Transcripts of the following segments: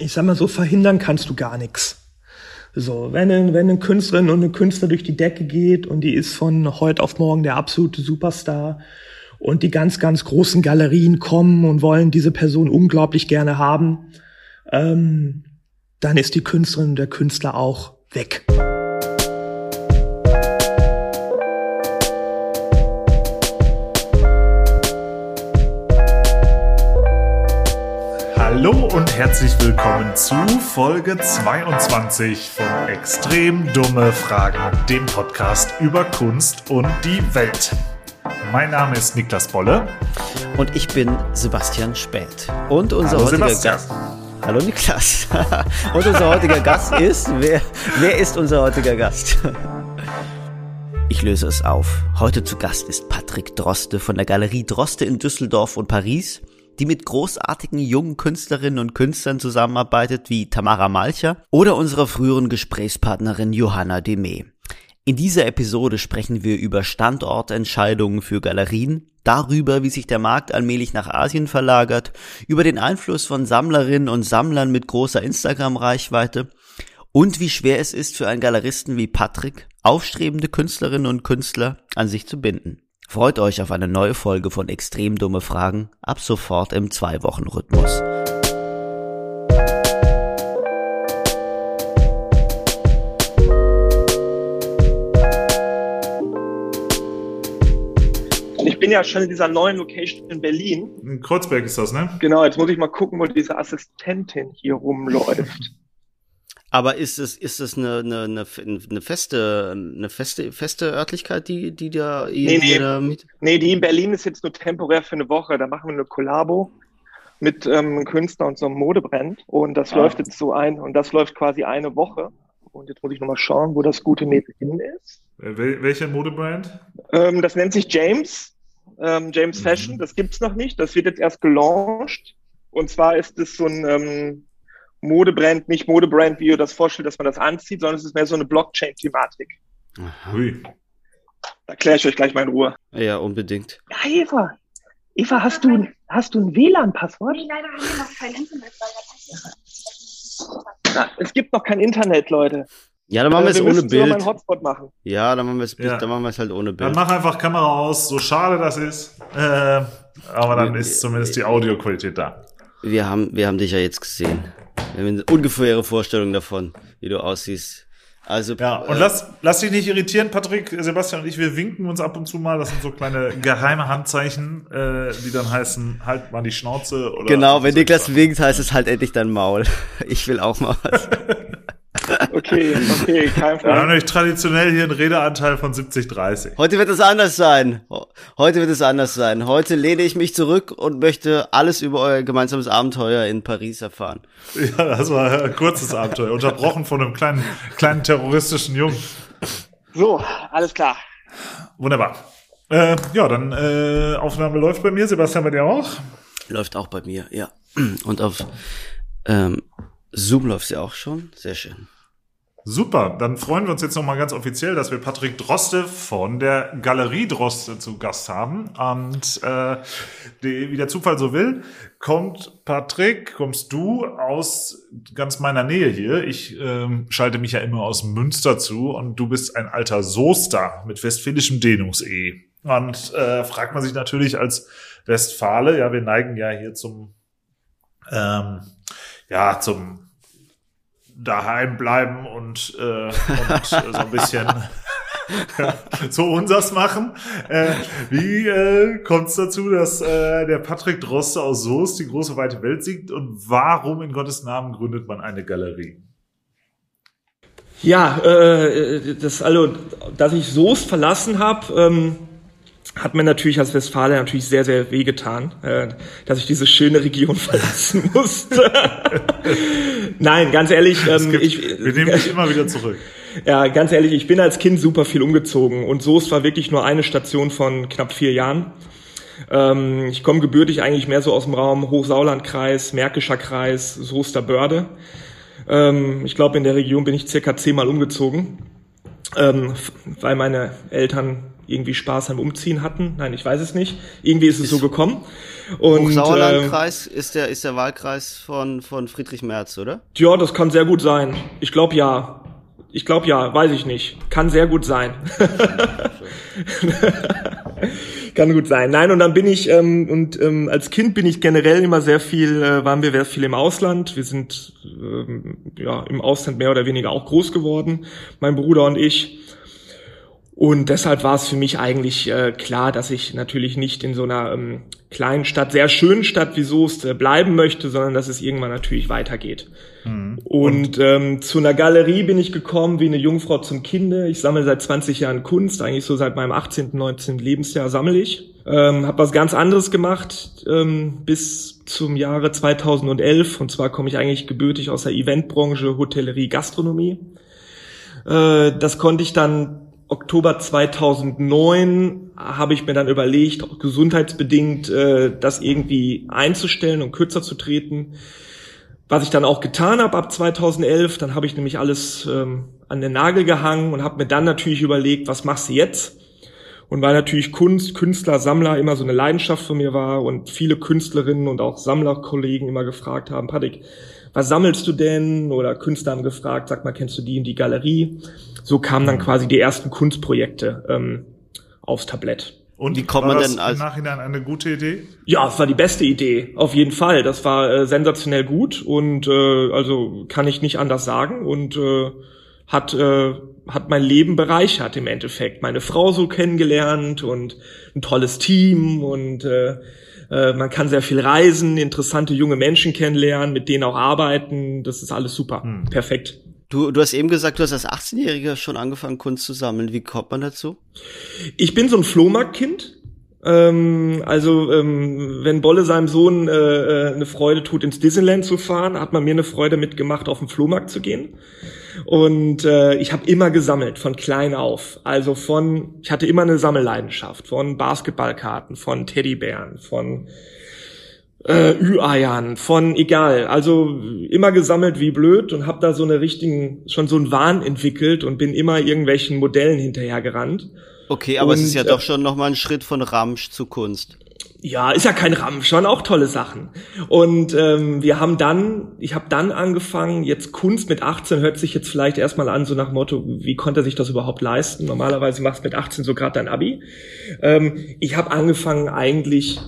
ich sag mal so, verhindern kannst du gar nichts. So, wenn, wenn eine Künstlerin und eine Künstler durch die Decke geht und die ist von heute auf morgen der absolute Superstar und die ganz, ganz großen Galerien kommen und wollen diese Person unglaublich gerne haben, ähm, dann ist die Künstlerin und der Künstler auch weg. Hallo und herzlich willkommen zu Folge 22 von Extrem dumme Fragen, dem Podcast über Kunst und die Welt. Mein Name ist Niklas Bolle. Und ich bin Sebastian Spät. Und unser Hallo, heutiger Sebastian. Gast. Hallo Niklas. und unser heutiger Gast ist. Wer, wer ist unser heutiger Gast? Ich löse es auf. Heute zu Gast ist Patrick Droste von der Galerie Droste in Düsseldorf und Paris, die mit großartigen jungen Künstlerinnen und Künstlern zusammenarbeitet, wie Tamara Malcher oder unserer früheren Gesprächspartnerin Johanna Demey. In dieser Episode sprechen wir über Standortentscheidungen für Galerien, darüber, wie sich der Markt allmählich nach Asien verlagert, über den Einfluss von Sammlerinnen und Sammlern mit großer Instagram-Reichweite und wie schwer es ist für einen Galeristen wie Patrick, aufstrebende Künstlerinnen und Künstler an sich zu binden. Freut euch auf eine neue Folge von Extrem dumme Fragen, ab sofort im Zwei-Wochen-Rhythmus. Ich bin ja schon in dieser neuen Location in Berlin. In Kreuzberg ist das, ne? Genau, jetzt muss ich mal gucken, wo diese Assistentin hier rumläuft. Aber ist es, ist es eine, eine, eine, eine feste, eine feste, feste Örtlichkeit, die, die da Nee, nee. ihr da mit? Nee, die in Berlin ist jetzt nur temporär für eine Woche. Da machen wir eine Kollabo mit ähm, einem Künstler und so einem Modebrand. Und das Ah. läuft jetzt so ein. Und das läuft quasi eine Woche. Und jetzt muss ich nochmal schauen, wo das gute Mädel hin ist. Äh, wel- Welcher Modebrand? Ähm, das nennt sich James. Ähm, James Mhm. Fashion. Das gibt's noch nicht. Das wird jetzt erst gelauncht. Und zwar ist es so ein ähm, Modebrand, nicht Modebrand, wie ihr das vorstellt, dass man das anzieht, sondern es ist mehr so eine Blockchain-Thematik. Hui. Da kläre ich euch gleich mal in Ruhe. Ja, unbedingt. Ja, Eva. Eva, hast du, hast du ein WLAN-Passwort? Nee, leider haben wir noch kein Internet, Na, es gibt noch kein Internet, Leute. Ja, dann machen wir Äh, es wir ohne müssen sogar mal Bild. einen Hotspot machen. Ja, dann machen wir es, Ja. dann machen wir es halt ohne Dann Bild. mach einfach Kamera aus, so schade das ist. Äh, aber dann ist zumindest die Audioqualität da. Wir haben, wir haben dich ja jetzt gesehen. Wir haben eine ungefähre Vorstellung davon, wie du aussiehst. Also, Ja, und äh, lass, lass dich nicht irritieren, Patrick, Sebastian und ich, wir winken uns ab und zu mal. Das sind so kleine geheime Handzeichen, äh, die dann heißen, halt mal die Schnauze oder. genau, wenn Niklas winkt, heißt es halt endlich dein Maul. Ich will auch mal was. Okay, okay, kein Wir haben Problem. nämlich traditionell hier einen Redeanteil von 70-30. Heute wird es anders sein. Heute wird es anders sein. Heute lehne ich mich zurück und möchte alles über euer gemeinsames Abenteuer in Paris erfahren. Ja, das war ein kurzes Abenteuer, unterbrochen von einem kleinen, kleinen terroristischen Jungen. So, alles klar. Wunderbar. Äh, ja, dann äh, Aufnahme läuft bei mir, Sebastian bei dir auch. Läuft auch bei mir, ja. Und auf ähm, Zoom läuft sie auch schon. Sehr schön. Super, dann freuen wir uns jetzt nochmal ganz offiziell, dass wir Patrick Droste von der Galerie Droste zu Gast haben. Und äh, wie der Zufall so will, kommt Patrick, kommst du aus ganz meiner Nähe hier. Ich ähm, schalte mich ja immer aus Münster zu und du bist ein alter Soester mit westfälischem Dehnungs-E. Und äh, fragt man sich natürlich als Westfale, ja, wir neigen ja hier zum, ähm, ja, zum daheim bleiben und, äh, und äh, so ein bisschen so unsers machen. Äh, wie äh, kommt es dazu, dass äh, der Patrick Droste aus Soest die große weite Welt sieht und warum in Gottes Namen gründet man eine Galerie? Ja, äh, das, also, dass ich Soest verlassen habe, ähm, hat mir natürlich als Westfale natürlich sehr, sehr wehgetan, äh, dass ich diese schöne Region verlassen musste. Nein, ganz ehrlich, ähm, gibt, ich, wir nehmen dich immer wieder zurück. Ja, ganz ehrlich, ich bin als Kind super viel umgezogen und Soest war wirklich nur eine Station von knapp vier Jahren. Ähm, ich komme gebürtig eigentlich mehr so aus dem Raum Hochsauerlandkreis, Märkischer Kreis, Soester Börde. Ähm, ich glaube, in der Region bin ich circa zehnmal umgezogen, ähm, weil meine Eltern irgendwie Spaß am Umziehen hatten. Nein, ich weiß es nicht. Irgendwie ist es ist so gekommen. Und Hochsauerlandkreis äh, ist der ist der Wahlkreis von von Friedrich Merz, oder? Ja, das kann sehr gut sein. Ich glaube ja. Ich glaube ja, weiß ich nicht. Kann sehr gut sein. Kann gut sein. Nein, und dann bin ich, ähm, und ähm, als Kind bin ich generell immer sehr viel, äh, waren wir sehr viel im Ausland. Wir sind ähm, ja im Ausland mehr oder weniger auch groß geworden, mein Bruder und ich. Und deshalb war es für mich eigentlich äh, klar, dass ich natürlich nicht in so einer ähm, kleinen Stadt, sehr schönen Stadt wie Soest äh, bleiben möchte, sondern dass es irgendwann natürlich weitergeht. Mhm. Und, und ähm, zu einer Galerie bin ich gekommen wie eine Jungfrau zum Kinde. Ich sammle seit 20 Jahren Kunst, eigentlich so seit meinem 18., 19. Lebensjahr sammle ich. Ähm, habe was ganz anderes gemacht ähm, bis zum Jahre 2011. Und zwar komme ich eigentlich gebürtig aus der Eventbranche, Hotellerie, Gastronomie. Äh, das konnte ich dann Oktober 2009 habe ich mir dann überlegt, auch gesundheitsbedingt, äh, das irgendwie einzustellen und kürzer zu treten. Was ich dann auch getan habe ab 2011, dann habe ich nämlich alles ähm, an den Nagel gehangen und habe mir dann natürlich überlegt, was machst du jetzt? Und weil natürlich Kunst, Künstler, Sammler immer so eine Leidenschaft von mir war und viele Künstlerinnen und auch Sammlerkollegen immer gefragt haben, Patrick, was sammelst du denn? Oder Künstler haben gefragt, sag mal, kennst du die in die Galerie? So kamen dann mhm. quasi die ersten Kunstprojekte ähm, aufs Tablett. Und wie kommt man denn als im Nachhinein eine gute Idee? Ja, es war die beste Idee, auf jeden Fall. Das war äh, sensationell gut und äh, also kann ich nicht anders sagen und äh, hat äh, hat mein Leben bereichert im Endeffekt. Meine Frau so kennengelernt und ein tolles Team und äh, äh, man kann sehr viel reisen, interessante junge Menschen kennenlernen, mit denen auch arbeiten. Das ist alles super, hm. perfekt. Du, du hast eben gesagt, du hast als 18-Jähriger schon angefangen, Kunst zu sammeln. Wie kommt man dazu? Ich bin so ein Flohmarktkind. Ähm, also ähm, wenn Bolle seinem Sohn äh, äh, eine Freude tut, ins Disneyland zu fahren, hat man mir eine Freude mitgemacht, auf den Flohmarkt zu gehen. Und äh, ich habe immer gesammelt, von klein auf. Also von, ich hatte immer eine Sammelleidenschaft, von Basketballkarten, von Teddybären, von äh, Ü-Eiern, von egal. Also immer gesammelt wie blöd und habe da so eine richtigen, schon so einen Wahn entwickelt und bin immer irgendwelchen Modellen hinterhergerannt. Okay, aber und, es ist ja äh, doch schon nochmal ein Schritt von Ramsch zu Kunst. Ja, ist ja kein Ramsch, schon auch tolle Sachen. Und ähm, wir haben dann, ich habe dann angefangen, jetzt Kunst mit 18 hört sich jetzt vielleicht erstmal an, so nach Motto, wie konnte er sich das überhaupt leisten? Normalerweise machst du mit 18 so gerade dein Abi. Ähm, ich habe angefangen eigentlich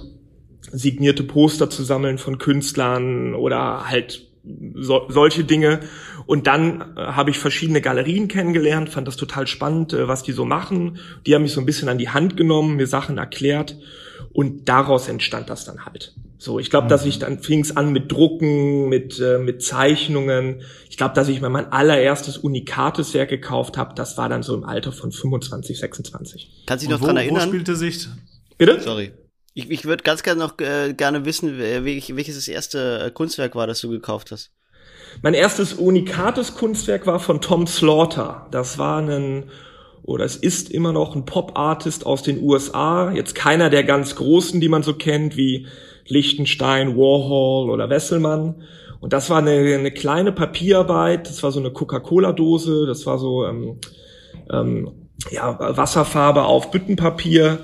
signierte Poster zu sammeln von Künstlern oder halt so, solche Dinge. Und dann äh, habe ich verschiedene Galerien kennengelernt, fand das total spannend, äh, was die so machen. Die haben mich so ein bisschen an die Hand genommen, mir Sachen erklärt und daraus entstand das dann halt. So, ich glaube, dass ich dann fing es an mit Drucken, mit äh, mit Zeichnungen. Ich glaube, dass ich mir mein allererstes unikates Werk gekauft habe, das war dann so im Alter von 25, 26. Kannst du dich noch wo, dran erinnern? Wo spielte sich? Bitte? Sorry. Ich, ich würde ganz gerne noch äh, gerne wissen, welch, welches das erste äh, Kunstwerk war, das du gekauft hast. Mein erstes unikates Kunstwerk war von Tom Slaughter. Das war ein oder es ist immer noch ein Pop-Artist aus den USA. Jetzt keiner der ganz großen, die man so kennt, wie Lichtenstein, Warhol oder Wesselmann. Und das war eine, eine kleine Papierarbeit. Das war so eine Coca-Cola-Dose. Das war so ähm, ähm, ja, Wasserfarbe auf Büttenpapier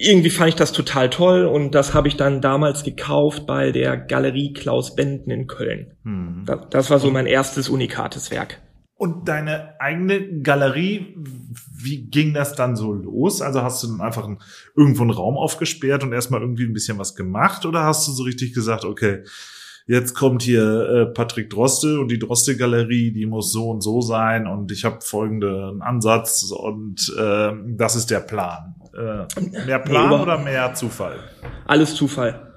irgendwie fand ich das total toll und das habe ich dann damals gekauft bei der Galerie Klaus Benden in Köln. Mhm. Das, das, war so mein erstes unikates Werk. Und deine eigene Galerie, wie ging das dann so los? Also hast du dann einfach ein, irgendwo einen Raum aufgesperrt und erstmal irgendwie ein bisschen was gemacht oder hast du so richtig gesagt, okay, jetzt kommt hier äh, Patrick Droste und die Droste Galerie, die muss so und so sein und ich habe folgenden Ansatz und äh, das ist der Plan. Äh, mehr Plan nee, oder mehr Zufall? Alles Zufall.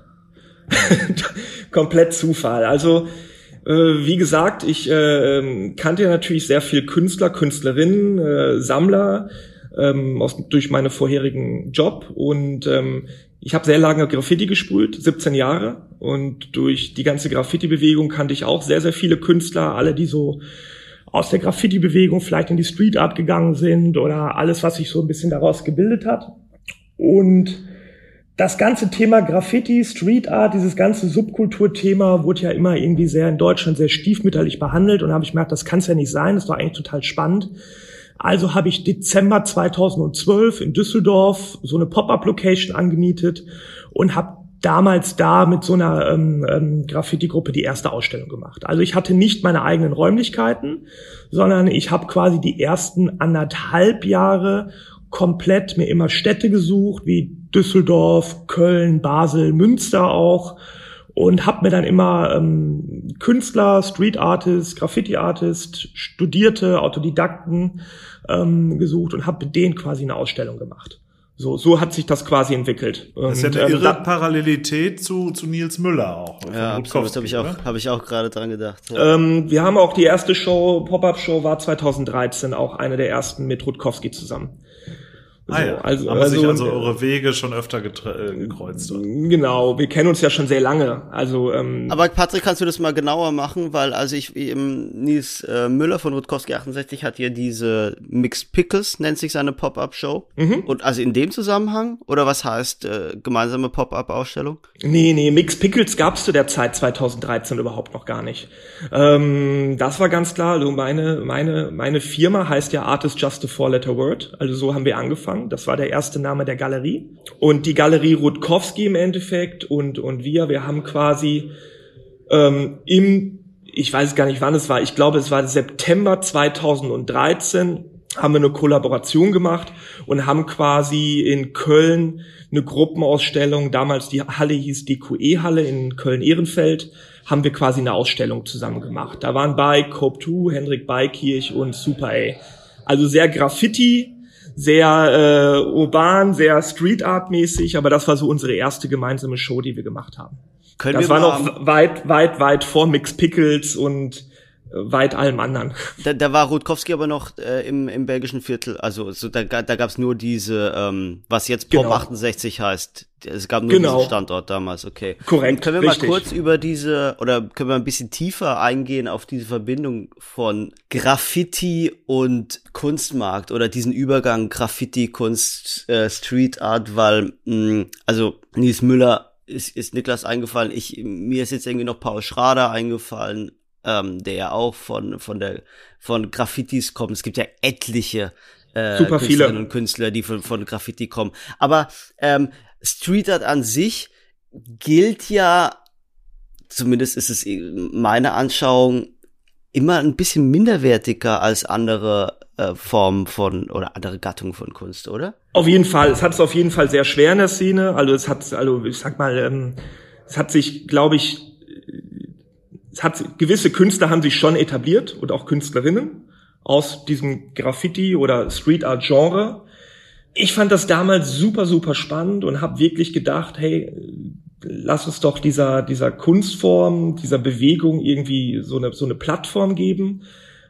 Komplett Zufall. Also äh, wie gesagt, ich äh, kannte ja natürlich sehr viel Künstler, Künstlerinnen, äh, Sammler ähm, aus, durch meine vorherigen Job und ähm, ich habe sehr lange Graffiti gesprüht, 17 Jahre und durch die ganze Graffiti-Bewegung kannte ich auch sehr, sehr viele Künstler, alle, die so aus der Graffiti-Bewegung vielleicht in die Street Art gegangen sind oder alles, was sich so ein bisschen daraus gebildet hat. Und das ganze Thema Graffiti, Street Art, dieses ganze Subkulturthema wurde ja immer irgendwie sehr in Deutschland sehr stiefmütterlich behandelt und habe ich gemerkt, das kann es ja nicht sein, das war eigentlich total spannend. Also habe ich Dezember 2012 in Düsseldorf so eine Pop-up-Location angemietet und habe damals da mit so einer ähm, ähm, Graffiti-Gruppe die erste Ausstellung gemacht. Also ich hatte nicht meine eigenen Räumlichkeiten, sondern ich habe quasi die ersten anderthalb Jahre komplett mir immer Städte gesucht, wie Düsseldorf, Köln, Basel, Münster auch und habe mir dann immer ähm, Künstler, Street Artist, Graffiti Artist, Studierte, Autodidakten ähm, gesucht und habe mit denen quasi eine Ausstellung gemacht. So, so hat sich das quasi entwickelt. Das ist ja eine ähm, irre da- Parallelität zu, zu Nils Müller auch. Ja, absolut, Rutkowski, habe ich auch, oder? habe ich auch gerade dran gedacht. Ja. ähm, wir haben auch die erste Show, Pop-Up-Show war 2013 auch eine der ersten mit Rutkowski zusammen. Ah, ja. also, Haben sich also eure Wege schon öfter äh, gekreuzt. Genau, wir kennen uns ja schon sehr lange. Also ähm, Aber Patrick, kannst du das mal genauer machen? Weil also ich, ähm, Nils äh, Müller von Rutkowski 68 hat hier diese Mixed Pickles, nennt sich seine Pop-Up-Show. Und also in dem Zusammenhang? Oder was heißt äh, gemeinsame Pop-Up-Ausstellung? Nee, nee, Mix Pickles gab's zu der Zeit 2013 überhaupt noch gar nicht. Ähm, das war ganz klar. Also meine, meine, meine Firma heißt ja Artist Just a Four-Letter Word. Also so haben wir angefangen. Das war der erste Name der Galerie. Und die Galerie Rutkowski im Endeffekt und, und wir, wir haben quasi ähm, im, ich weiß gar nicht wann es war, ich glaube es war September 2013, haben wir eine Kollaboration gemacht und haben quasi in Köln eine Gruppenausstellung, damals die Halle hieß DQE-Halle in Köln-Ehrenfeld, haben wir quasi eine Ausstellung zusammen gemacht. Da waren bei Cope 2, Hendrik Beikirch und Super A. Also sehr Graffiti, sehr äh, urban, sehr Street Art mäßig, aber das war so unsere erste gemeinsame Show, die wir gemacht haben. Können Das wir war noch weit, weit, weit vor Mix Pickles und weit allem anderen. da, da war Rutkowski aber noch äh, im, im belgischen Viertel. Also so, da, da gab's nur diese, ähm, was jetzt Pop Genau. 68 heißt. Es gab nur Genau. diesen Standort damals, okay. Korrekt, Und können wir richtig. mal kurz über diese, oder können wir ein bisschen tiefer eingehen auf diese Verbindung von Graffiti und Kunstmarkt oder diesen Übergang Graffiti, Kunst, äh, Street Art, weil, mh, also Nils Müller ist, ist Niklas eingefallen, ich, mir ist jetzt irgendwie noch Paul Schrader eingefallen, ähm, der ja auch von, von der, von Graffitis kommt. Es gibt ja etliche, äh, Super viele. Künstlerinnen und Künstler, die von, von Graffiti kommen. Aber, ähm, Street Art an sich gilt ja, zumindest ist es meine Anschauung, immer ein bisschen minderwertiger als andere äh, Formen von oder andere Gattungen von Kunst, oder? Auf jeden Fall, es hat es auf jeden Fall sehr schwer in der Szene. Also es hat, also ich sag mal, ähm, es hat sich, glaube ich, es hat gewisse Künstler haben sich schon etabliert und auch Künstlerinnen aus diesem Graffiti oder Street Art Genre. Ich fand das damals super super spannend und habe wirklich gedacht, hey, lass uns doch dieser dieser Kunstform, dieser Bewegung irgendwie so eine so eine Plattform geben.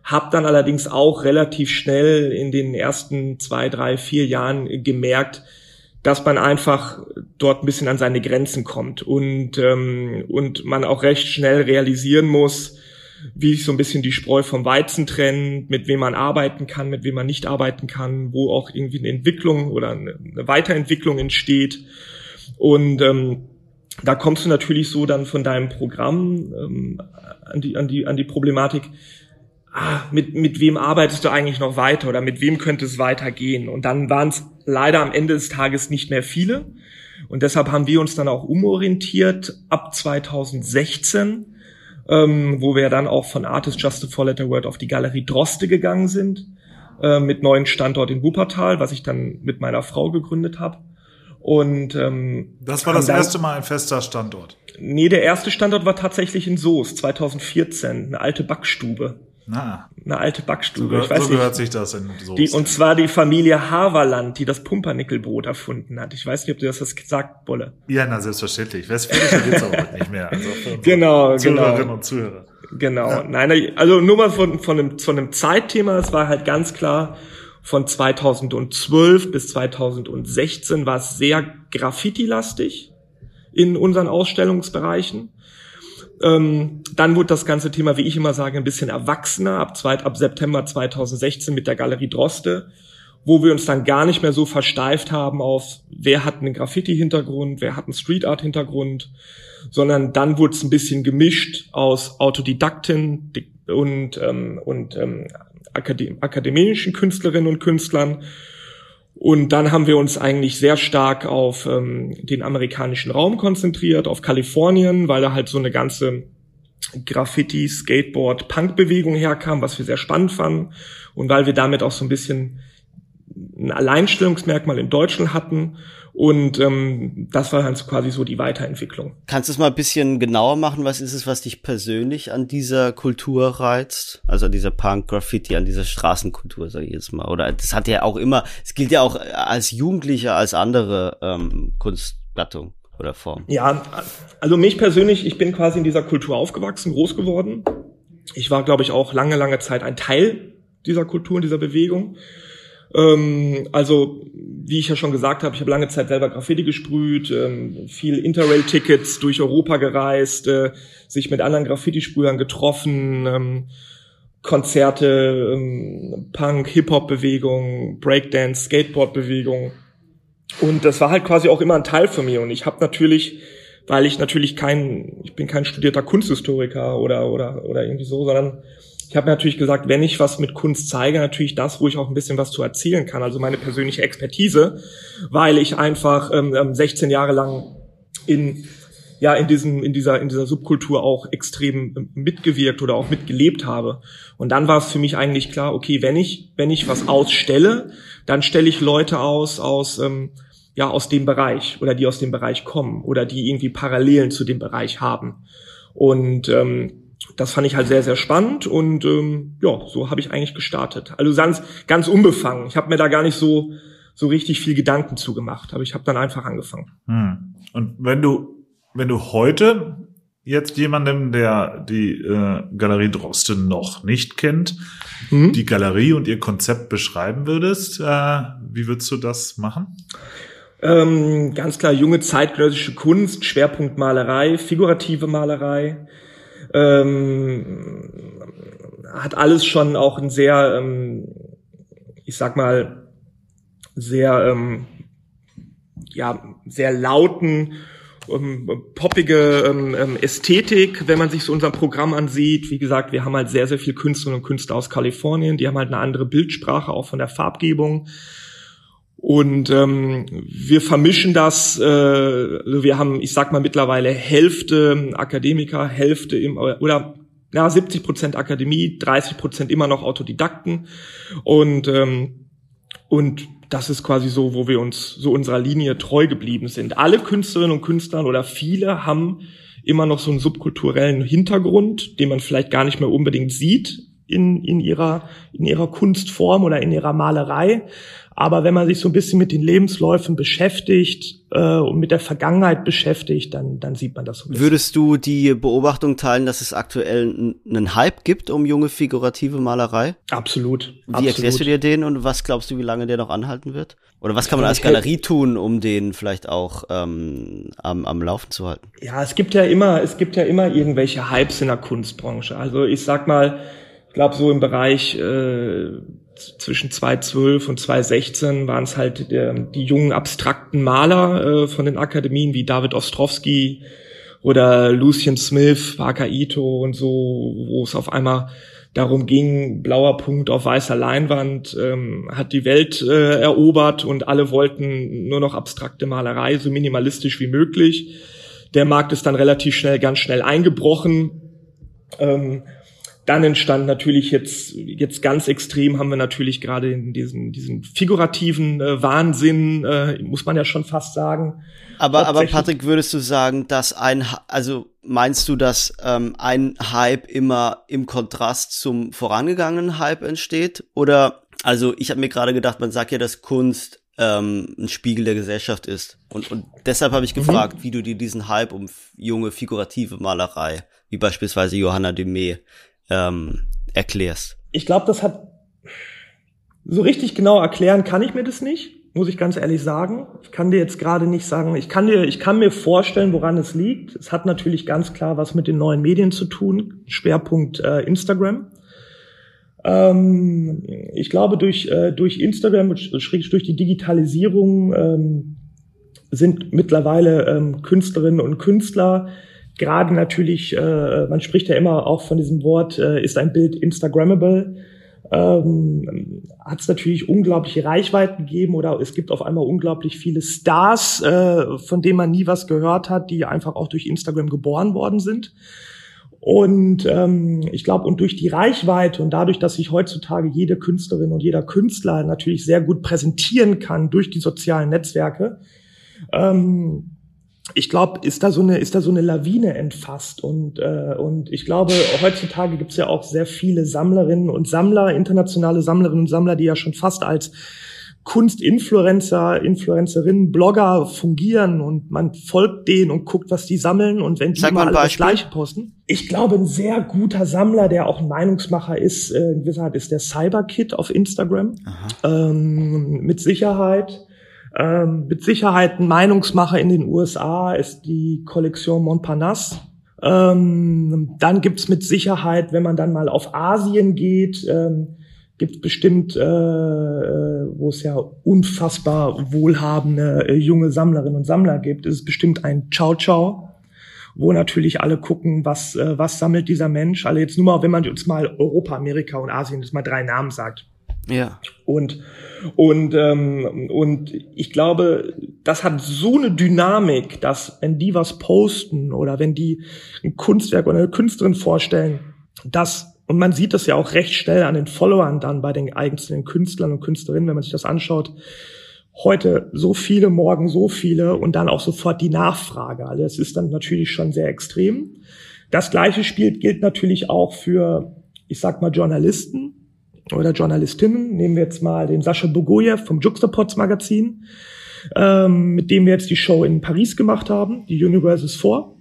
Hab dann allerdings auch relativ schnell in den ersten zwei, drei, vier Jahren gemerkt, dass man einfach dort ein bisschen an seine Grenzen kommt und ähm, und man auch recht schnell realisieren muss, wie sich so ein bisschen die Spreu vom Weizen trennt, mit wem man arbeiten kann, mit wem man nicht arbeiten kann, wo auch irgendwie eine Entwicklung oder eine Weiterentwicklung entsteht. Und ähm, da kommst du natürlich so dann von deinem Programm ähm, an die an die an die Problematik. Ah, mit mit wem arbeitest du eigentlich noch weiter oder mit wem könnte es weitergehen? Und dann waren es leider am Ende des Tages nicht mehr viele. Und deshalb haben wir uns dann auch umorientiert ab 2016 ähm, wo wir dann auch von Artist Just a Four Letter Word auf die Galerie Droste gegangen sind, äh, mit neuen Standort in Wuppertal, was ich dann mit meiner Frau gegründet habe. Und ähm, Das war das dann- erste Mal ein fester Standort. Nee, der erste Standort war tatsächlich in Soest, 2014, eine alte Backstube. Na, Eine alte so, Backstube, gehört, ich weiß so gehört nicht. sich das in so. Die, und zwar die Familie Haverland, die das Pumpernickelbrot erfunden hat. Ich weiß nicht, ob du das das gesagt, Bolle. ja, na, selbstverständlich. Westfälische gibt's aber heute nicht mehr. Also Genau, Zuhörerinnen genau. und Zuhörer. Genau. Nein, also nur mal von, von, einem, von einem Zeitthema, es war halt ganz klar, von 2012 bis 2016 war es sehr Graffiti-lastig in unseren Ausstellungsbereichen. Ähm, dann wurde das ganze Thema, wie ich immer sage, ein bisschen erwachsener ab, zweit, ab September 2016 mit der Galerie Droste. wo wir uns dann gar nicht mehr so versteift haben auf, wer hat einen Graffiti-Hintergrund, wer hat einen Street-Art-Hintergrund, sondern dann wurde es ein bisschen gemischt aus Autodidakten und, ähm, und ähm, Akadem akademischen Künstlerinnen und Künstlern. Und dann haben wir uns eigentlich sehr stark auf ähm, den amerikanischen Raum konzentriert, auf Kalifornien, weil da halt so eine ganze Graffiti, Skateboard, Punk-Bewegung herkam, was wir sehr spannend fanden. Und weil wir damit auch so ein bisschen ein Alleinstellungsmerkmal in Deutschland hatten. Und ähm, das war dann quasi so die Weiterentwicklung. Kannst du es mal ein bisschen genauer machen? Was ist es, was dich persönlich an dieser Kultur reizt? Also an dieser Punk-Graffiti, an dieser Straßenkultur, sage ich jetzt mal. Oder das hat ja auch immer, es gilt ja auch als Jugendlicher, als andere ähm, Kunstgattung oder Form. Ja, also mich persönlich, ich bin quasi in dieser Kultur aufgewachsen, groß geworden. Ich war, glaube ich, auch lange, lange Zeit ein Teil dieser Kultur, dieser Bewegung. Ähm, also, wie ich ja schon gesagt habe, ich habe lange Zeit selber Graffiti gesprüht, ähm, viel Interrail-Tickets durch Europa gereist, äh, sich mit anderen Graffiti-Sprühern getroffen, ähm, Konzerte, ähm, Punk, Hip-Hop-Bewegung, Breakdance, Skateboard-Bewegung. Und das war halt quasi auch immer ein Teil von mir. Und ich habe natürlich, weil ich natürlich kein, ich bin kein studierter Kunsthistoriker oder oder oder irgendwie so, sondern ich habe natürlich gesagt, wenn ich was mit Kunst zeige, natürlich das, wo ich auch ein bisschen was zu erzählen kann, also meine persönliche Expertise, weil ich einfach ähm, 16 ähm, Jahre lang in ja in diesem in dieser in dieser Subkultur auch extrem ähm, mitgewirkt oder auch mitgelebt habe. Und dann war es für mich eigentlich klar okay wenn ich wenn ich was ausstelle dann stelle ich Leute aus aus ähm, ja aus dem Bereich oder die aus dem Bereich kommen oder die irgendwie Parallelen zu dem Bereich haben. Und ähm, das fand ich halt sehr, sehr spannend und ähm, ja, so habe ich eigentlich gestartet. Also ganz, ganz unbefangen. Ich habe mir da gar nicht so, so richtig viel Gedanken zugemacht, aber ich habe dann einfach angefangen. Hm. Und wenn du, wenn du heute jetzt jemandem, der die äh, Galerie Drosten noch nicht kennt, mhm. die Galerie und ihr Konzept beschreiben würdest, äh, wie würdest du das machen? Ähm, ganz klar junge zeitgenössische Kunst, Schwerpunkt Malerei, figurative Malerei ähm, hat alles schon auch ein sehr, ähm, ich sag mal, sehr, ähm, ja, sehr lauten, ähm, poppige ähm, ähm, Ästhetik, wenn man sich so unser Programm ansieht. Wie gesagt, wir haben halt sehr, sehr viel Künstlerinnen und Künstler aus Kalifornien, die haben halt eine andere Bildsprache, auch von der Farbgebung. Und ähm, wir vermischen das, äh, also wir haben, ich sag mal mittlerweile Hälfte Akademiker, Hälfte im, oder ja, 70 Prozent Akademie, 30 Prozent immer noch Autodidakten. Und, ähm, und das ist quasi so, wo wir uns so unserer Linie treu geblieben sind. Alle Künstlerinnen und Künstler oder viele haben immer noch so einen subkulturellen Hintergrund, den man vielleicht gar nicht mehr unbedingt sieht in, in ihrer, in ihrer Kunstform oder in ihrer Malerei. Aber wenn man sich so ein bisschen mit den Lebensläufen beschäftigt äh, und mit der Vergangenheit beschäftigt, dann, dann sieht man das so ein bisschen. Würdest du die Beobachtung teilen, dass es aktuell einen Hype gibt um junge figurative Malerei? Absolut. Wie absolut. erklärst du dir den und was glaubst du, wie lange der noch anhalten wird? Oder was kann man als Galerie tun, um den vielleicht auch ähm, am, am Laufen zu halten? Ja, es gibt ja immer, es gibt ja immer irgendwelche Hypes in der Kunstbranche. Also ich sag mal, ich glaube so im Bereich äh, zwischen 2012 und 2016 waren es halt äh, die jungen abstrakten Maler äh, von den Akademien wie David Ostrowski oder Lucien Smith, Parker Ito und so, wo es auf einmal darum ging, blauer Punkt auf weißer Leinwand ähm, hat die Welt äh, erobert und alle wollten nur noch abstrakte Malerei, so minimalistisch wie möglich. Der Markt ist dann relativ schnell, ganz schnell eingebrochen. Ähm, dann entstand natürlich jetzt, jetzt ganz extrem haben wir natürlich gerade in diesen, diesen figurativen äh, Wahnsinn, äh, muss man ja schon fast sagen. Aber, aber Patrick, würdest du sagen, dass ein, also meinst du, dass ähm, ein Hype immer im Kontrast zum vorangegangenen Hype entsteht? Oder, also ich habe mir gerade gedacht, man sagt ja, dass Kunst ähm, ein Spiegel der Gesellschaft ist. Und, und deshalb habe ich mhm. gefragt, mhm. wie du dir diesen Hype um junge figurative Malerei, wie beispielsweise Johanna Demey, ähm, erklärst. Ich glaube, das hat so richtig genau erklären kann ich mir das nicht, muss ich ganz ehrlich sagen. Ich kann dir jetzt gerade nicht sagen, ich kann dir, ich kann mir vorstellen, woran es liegt. Es hat natürlich ganz klar was mit den neuen Medien zu tun, Schwerpunkt äh, Instagram. Ähm, ich glaube, durch, äh, durch Instagram, durch die Digitalisierung ähm, sind mittlerweile ähm, Künstlerinnen und Künstler gerade natürlich, äh, man spricht ja immer auch von diesem Wort, äh, ist ein Bild Instagrammable, ähm, hat es natürlich unglaubliche Reichweiten gegeben oder es gibt auf einmal unglaublich viele Stars, äh, von denen man nie was gehört hat, die einfach auch durch Instagram geboren worden sind. Und ähm, ich glaube, und durch die Reichweite und dadurch, dass sich heutzutage jede Künstlerin und jeder Künstler natürlich sehr gut präsentieren kann durch die sozialen Netzwerke, ähm, ich glaube, ist da so eine ist da so eine Lawine entfasst und äh, und ich glaube heutzutage gibt es ja auch sehr viele Sammlerinnen und Sammler, internationale Sammlerinnen und Sammler, die ja schon fast als Kunstinfluencer, Influencerinnen, Blogger fungieren und man folgt denen und guckt, was die sammeln und wenn die Sag mal das. Gleiche posten. Ich glaube, ein sehr guter Sammler, der auch ein Meinungsmacher ist, äh, in gewisser Art ist der Cyberkid auf Instagram. Ähm, mit Sicherheit. Ähm, mit Sicherheit ein Meinungsmacher in den USA ist die Kollektion Montparnasse. Ähm, dann gibt's mit Sicherheit, wenn man dann mal auf Asien geht, ähm, gibt bestimmt, äh, äh, wo es ja unfassbar wohlhabende äh, junge Sammlerinnen und Sammler gibt, ist es bestimmt ein Ciao Ciao, wo natürlich alle gucken, was, äh, was sammelt dieser Mensch. Alle jetzt nur mal, wenn man uns mal Europa, Amerika und Asien jetzt mal drei Namen sagt. Ja. Und, und, ähm, und ich glaube, das hat so eine Dynamik, dass wenn die was posten oder wenn die ein Kunstwerk oder eine Künstlerin vorstellen, dass, und man sieht das ja auch recht schnell an den Followern dann bei den einzelnen Künstlern und Künstlerinnen, wenn man sich das anschaut, heute so viele, morgen so viele und dann auch sofort die Nachfrage. Also das ist dann natürlich schon sehr extrem. Das gleiche spielt, gilt natürlich auch für, ich sag mal, Journalisten oder Journalistinnen. Nehmen wir jetzt mal den Sascha Bogojew vom Juxtapods Magazin, ähm, mit dem wir jetzt die Show in Paris gemacht haben, die Universe is 4.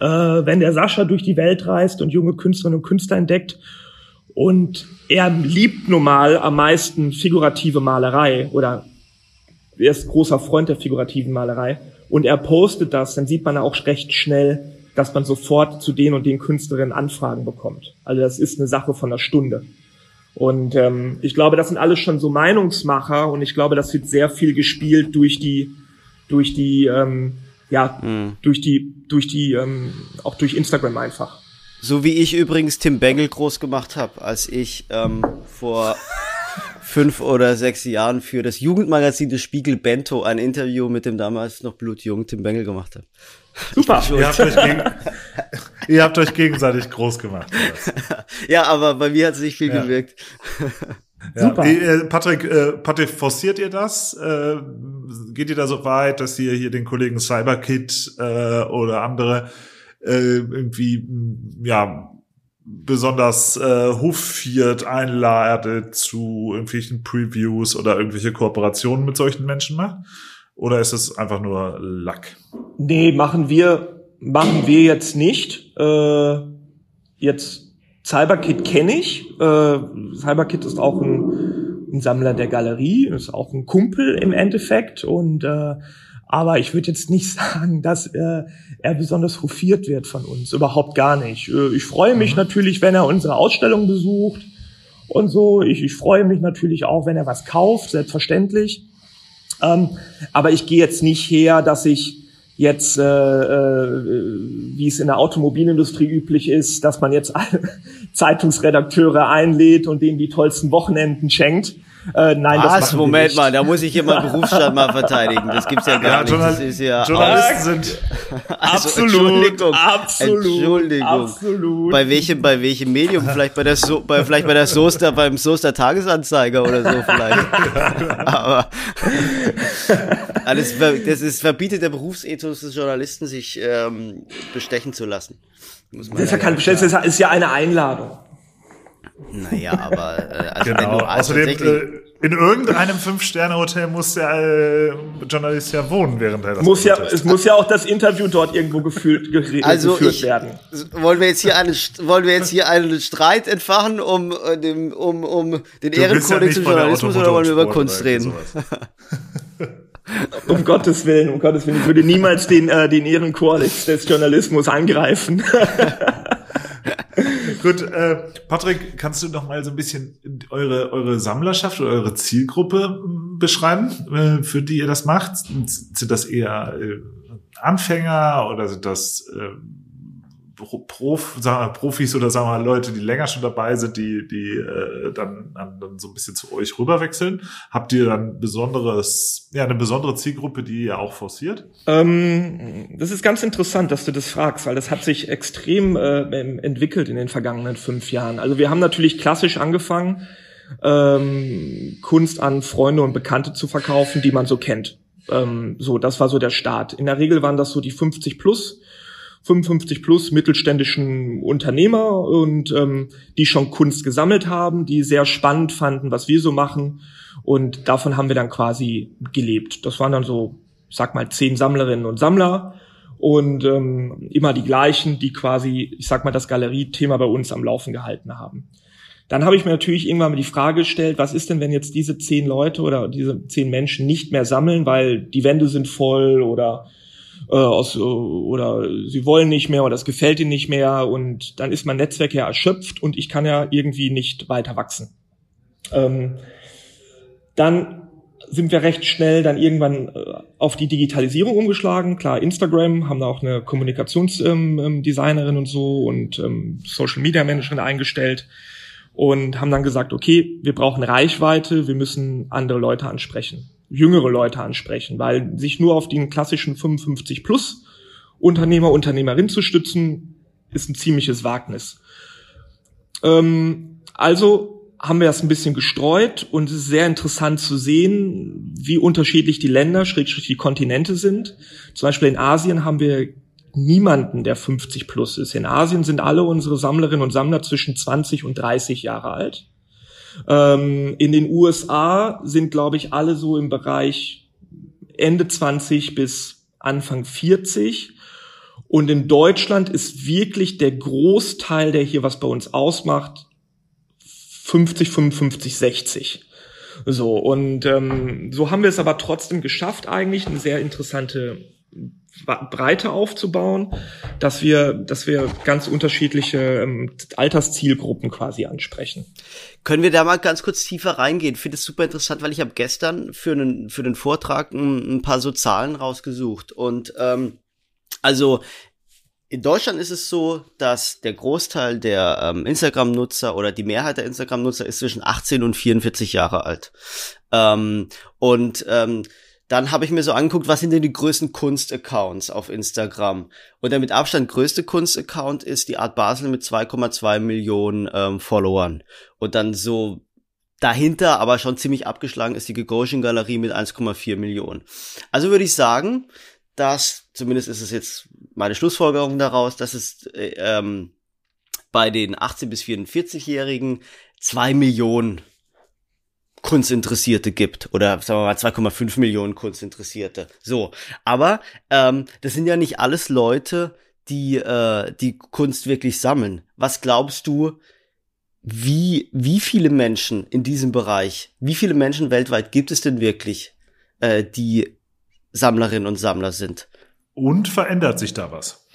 Äh, wenn der Sascha durch die Welt reist und junge Künstlerinnen und Künstler entdeckt und er liebt nun mal am meisten figurative Malerei oder er ist großer Freund der figurativen Malerei und er postet das, dann sieht man auch recht schnell, dass man sofort zu den und den Künstlerinnen Anfragen bekommt. Also das ist eine Sache von einer Stunde. Und ähm, ich glaube, das sind alles schon so Meinungsmacher und ich glaube, das wird sehr viel gespielt durch die, durch die, ähm, ja, durch die, durch die, ähm, auch durch Instagram einfach. So wie ich übrigens Tim Bengel groß gemacht habe, als ich ähm, vor fünf oder sechs Jahren für das Jugendmagazin des Spiegel Bento ein Interview mit dem damals noch blutjungen Tim Bengel gemacht habe. Super. Ihr habt, euch gegen, ihr habt euch gegenseitig groß gemacht. Ja, aber bei mir hat es nicht viel Ja. gewirkt. Ja. Super. Wie, äh, Patrick, äh, Patrick, forciert ihr das? Äh, geht ihr da so weit, dass ihr hier den Kollegen Cyberkid äh, oder andere äh, irgendwie m, ja besonders äh, hofiert einladet zu irgendwelchen Previews oder irgendwelche Kooperationen mit solchen Menschen macht? Oder ist es einfach nur Lack? Nee, machen wir, machen wir jetzt nicht. Äh, jetzt Cyberkit kenne ich. Äh, Cyberkit ist auch ein, ein Sammler der Galerie, ist auch ein Kumpel im Endeffekt. Und äh, aber ich würde jetzt nicht sagen, dass äh, er besonders hofiert wird von uns. Überhaupt gar nicht. Äh, ich freue mich natürlich, wenn er unsere Ausstellung besucht und so. Ich, ich freue mich natürlich auch, wenn er was kauft, selbstverständlich. Ähm, aber ich gehe jetzt nicht her, dass ich jetzt, äh, äh, wie es in der Automobilindustrie üblich ist, dass man jetzt Zeitungsredakteure einlädt und denen die tollsten Wochenenden schenkt. Äh, nein, das Was? machen wir Moment nicht. mal, da muss ich hier meinen Berufsstand mal verteidigen. Das gibt's ja gar nicht. Das ist ja Journalisten sind Also, Absolut, Entschuldigung, absolut, Entschuldigung. absolut. Bei welchem, bei welchem Medium? Vielleicht bei der, so bei, vielleicht bei der Soester, beim Soester Tagesanzeiger oder so vielleicht. Aber alles, das ist verbietet der Berufsethos des Journalisten, sich ähm, bestechen zu lassen. Muss man Das ist ja ja keine Bestellung, das ist ja eine Einladung. Naja, aber äh, also wenn Genau. du also Außerdem, äh, in irgendeinem Fünf-Sterne-Hotel muss der äh, Journalist ja wohnen, während er das Muss ja, macht. es muss ja auch das Interview dort irgendwo geführt, gere- also geführt ich, werden. wollen wir jetzt hier einen, wollen wir jetzt hier einen Streit entfachen um, äh, dem, um, um den Du Ehrenkodex von der Journalismus oder wollen wir über Kunst reden? Um Gottes Willen, um Gottes Willen. Ich würde niemals den, äh, den Ehrenkodex des Journalismus angreifen. Gut, äh, Patrick, kannst du noch mal so ein bisschen eure, eure Sammlerschaft oder eure Zielgruppe m, beschreiben, äh, für die ihr das macht? Sind das eher äh, Anfänger oder sind das äh, Prof, wir, Profis oder sagen wir Leute, die länger schon dabei sind, die, die äh, dann, dann, dann so ein bisschen zu euch rüberwechseln? Habt ihr dann besonderes, ja, eine besondere Zielgruppe, die ihr auch forciert? Ähm, das ist ganz interessant, dass du das fragst, weil das hat sich extrem äh, entwickelt in den vergangenen fünf Jahren. Also wir haben natürlich klassisch angefangen, ähm, Kunst an Freunde und Bekannte zu verkaufen, die man so kennt. Ähm, so, das war so der Start. In der Regel waren das so die 50 plus 55 plus mittelständischen Unternehmer und ähm, die schon Kunst gesammelt haben, die sehr spannend fanden, was wir so machen. Und davon haben wir dann quasi gelebt. Das waren dann so, sag mal, zehn Sammlerinnen und Sammler und ähm, immer die gleichen, die quasi, ich sag mal, das Galeriethema bei uns am Laufen gehalten haben. Dann habe ich mir natürlich irgendwann mal die Frage gestellt, was ist denn, wenn jetzt diese zehn Leute oder diese zehn Menschen nicht mehr sammeln, weil die Wände sind voll oder äh, aus, oder sie wollen nicht mehr oder es gefällt ihnen nicht mehr und dann ist mein Netzwerk ja erschöpft und ich kann ja irgendwie nicht weiter wachsen. Ähm, dann sind wir recht schnell dann irgendwann äh, auf die Digitalisierung umgeschlagen. Klar, Instagram haben da auch eine Kommunikationsdesignerin ähm, und so und ähm, Social Media Managerin eingestellt und haben dann gesagt, okay, wir brauchen Reichweite, wir müssen andere Leute ansprechen jüngere Leute ansprechen, weil sich nur auf den klassischen 55 plus Unternehmer, Unternehmerin zu stützen, ist ein ziemliches Wagnis. Ähm, also haben wir das ein bisschen gestreut und es ist sehr interessant zu sehen, wie unterschiedlich die Länder, schrägstrich die Kontinente sind. Zum Beispiel in Asien haben wir niemanden, der 50 plus ist. In Asien sind alle unsere Sammlerinnen und Sammler zwischen 20 und 30 Jahre alt. Ähm, in den USA sind, glaube ich, alle so im Bereich Ende 20 bis Anfang 40. Und in Deutschland ist wirklich der Großteil, der hier was bei uns ausmacht, 50, 55, 60. So, und ähm, so haben wir es aber trotzdem geschafft, eigentlich eine sehr interessante Breite aufzubauen, dass wir, dass wir ganz unterschiedliche ähm, Alterszielgruppen quasi ansprechen. Können wir da mal ganz kurz tiefer reingehen? Finde es super interessant, weil ich habe gestern für einen für den Vortrag ein, ein, paar so Zahlen rausgesucht und ähm, also in Deutschland ist es so, dass der Großteil der ähm, Instagram-Nutzer oder die Mehrheit der Instagram-Nutzer ist zwischen 18 und 44 Jahre alt. Ähm, und ähm, dann habe ich mir so angeguckt, was sind denn die größten Kunst-Accounts auf Instagram? Und der mit Abstand größte Kunst-Account ist die Art Basel mit 2,2 Millionen ähm, Followern. Und dann so dahinter, aber schon ziemlich abgeschlagen, ist die Gagosian Galerie mit 1,4 Millionen. Also würde ich sagen, dass, zumindest ist es jetzt meine Schlussfolgerung daraus, dass es äh, ähm, bei den 18 bis 44-Jährigen zwei Millionen Kunstinteressierte gibt oder sagen wir mal 2,5 Millionen Kunstinteressierte. So, aber ähm, das sind ja nicht alles Leute, die äh, die Kunst wirklich sammeln. Was glaubst du? Wie wie viele Menschen in diesem Bereich? Wie viele Menschen weltweit gibt es denn wirklich, äh, die Sammlerinnen und Sammler sind? Und verändert sich da was?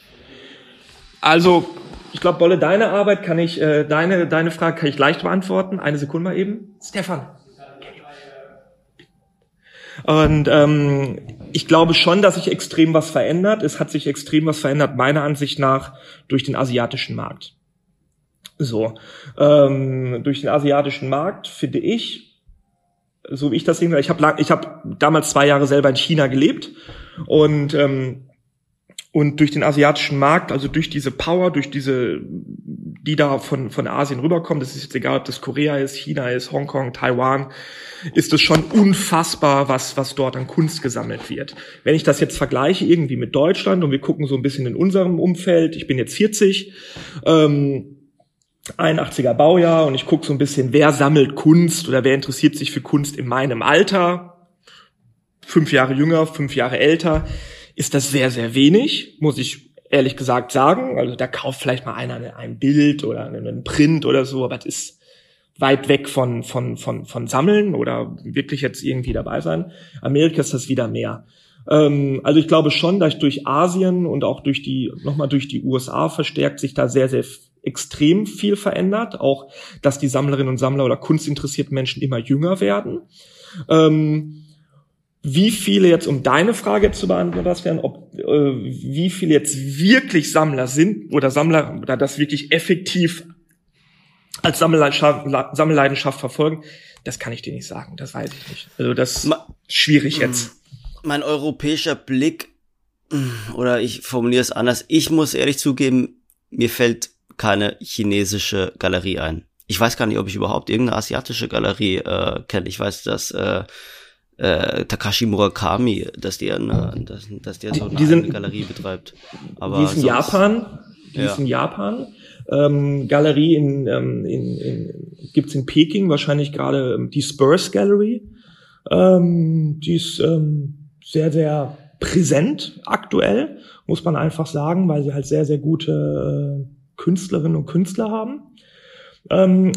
Also ich glaube, Bolle, deine Arbeit kann ich, äh, deine, deine Frage kann ich leicht beantworten. Eine Sekunde mal eben. Stefan. Und ähm, ich glaube schon, dass sich extrem was verändert. Es hat sich extrem was verändert, meiner Ansicht nach, durch den asiatischen Markt. So, ähm, durch den asiatischen Markt finde ich, so wie ich das sehe, ich habe ich hab damals zwei Jahre selber in China gelebt und ähm, und durch den asiatischen Markt, also durch diese Power, durch diese, die da von, von Asien rüberkommen, das ist jetzt egal, ob das Korea ist, China ist, Hongkong, Taiwan, ist es schon unfassbar, was, was dort an Kunst gesammelt wird. Wenn ich das jetzt vergleiche irgendwie mit Deutschland und wir gucken so ein bisschen in unserem Umfeld, ich bin jetzt 40, ähm, 81er Baujahr und ich gucke so ein bisschen, wer sammelt Kunst oder wer interessiert sich für Kunst in meinem Alter, fünf Jahre jünger, fünf Jahre älter, ist das sehr, sehr wenig, muss ich ehrlich gesagt sagen. Also da kauft vielleicht mal einer ein Bild oder einen Print oder so, aber das ist weit weg von, von, von, von Sammeln oder wirklich jetzt irgendwie dabei sein. Amerika ist das wieder mehr. Ähm, also ich glaube schon, dass durch Asien und auch durch die, nochmal durch die USA verstärkt sich da sehr, sehr extrem viel verändert, auch dass die Sammlerinnen und Sammler oder kunstinteressierte Menschen immer jünger werden. Ähm, wie viele jetzt, um deine Frage zu beantworten, wären, ob äh, wie viele jetzt wirklich Sammler sind oder Sammler oder das wirklich effektiv als Sammelleidenschaft, Sammelleidenschaft verfolgen, das kann ich dir nicht sagen. Das weiß ich nicht. Also das ist schwierig jetzt. Mein europäischer Blick oder ich formuliere es anders. Ich muss ehrlich zugeben, mir fällt keine chinesische Galerie ein. Ich weiß gar nicht, ob ich überhaupt irgendeine asiatische Galerie äh, kenne. Ich weiß, dass äh, äh, Takashi Murakami, dass der, eine, dass, dass der so eine die sind, Galerie betreibt. Aber die ist in Japan. Die ja. ist in Japan. Ähm, Galerie in, ähm, in, in gibt's in Peking wahrscheinlich gerade ähm, die Spurs Gallery. Ähm, die ist ähm, sehr sehr präsent aktuell, muss man einfach sagen, weil sie halt sehr sehr gute äh, Künstlerinnen und Künstler haben. Ähm,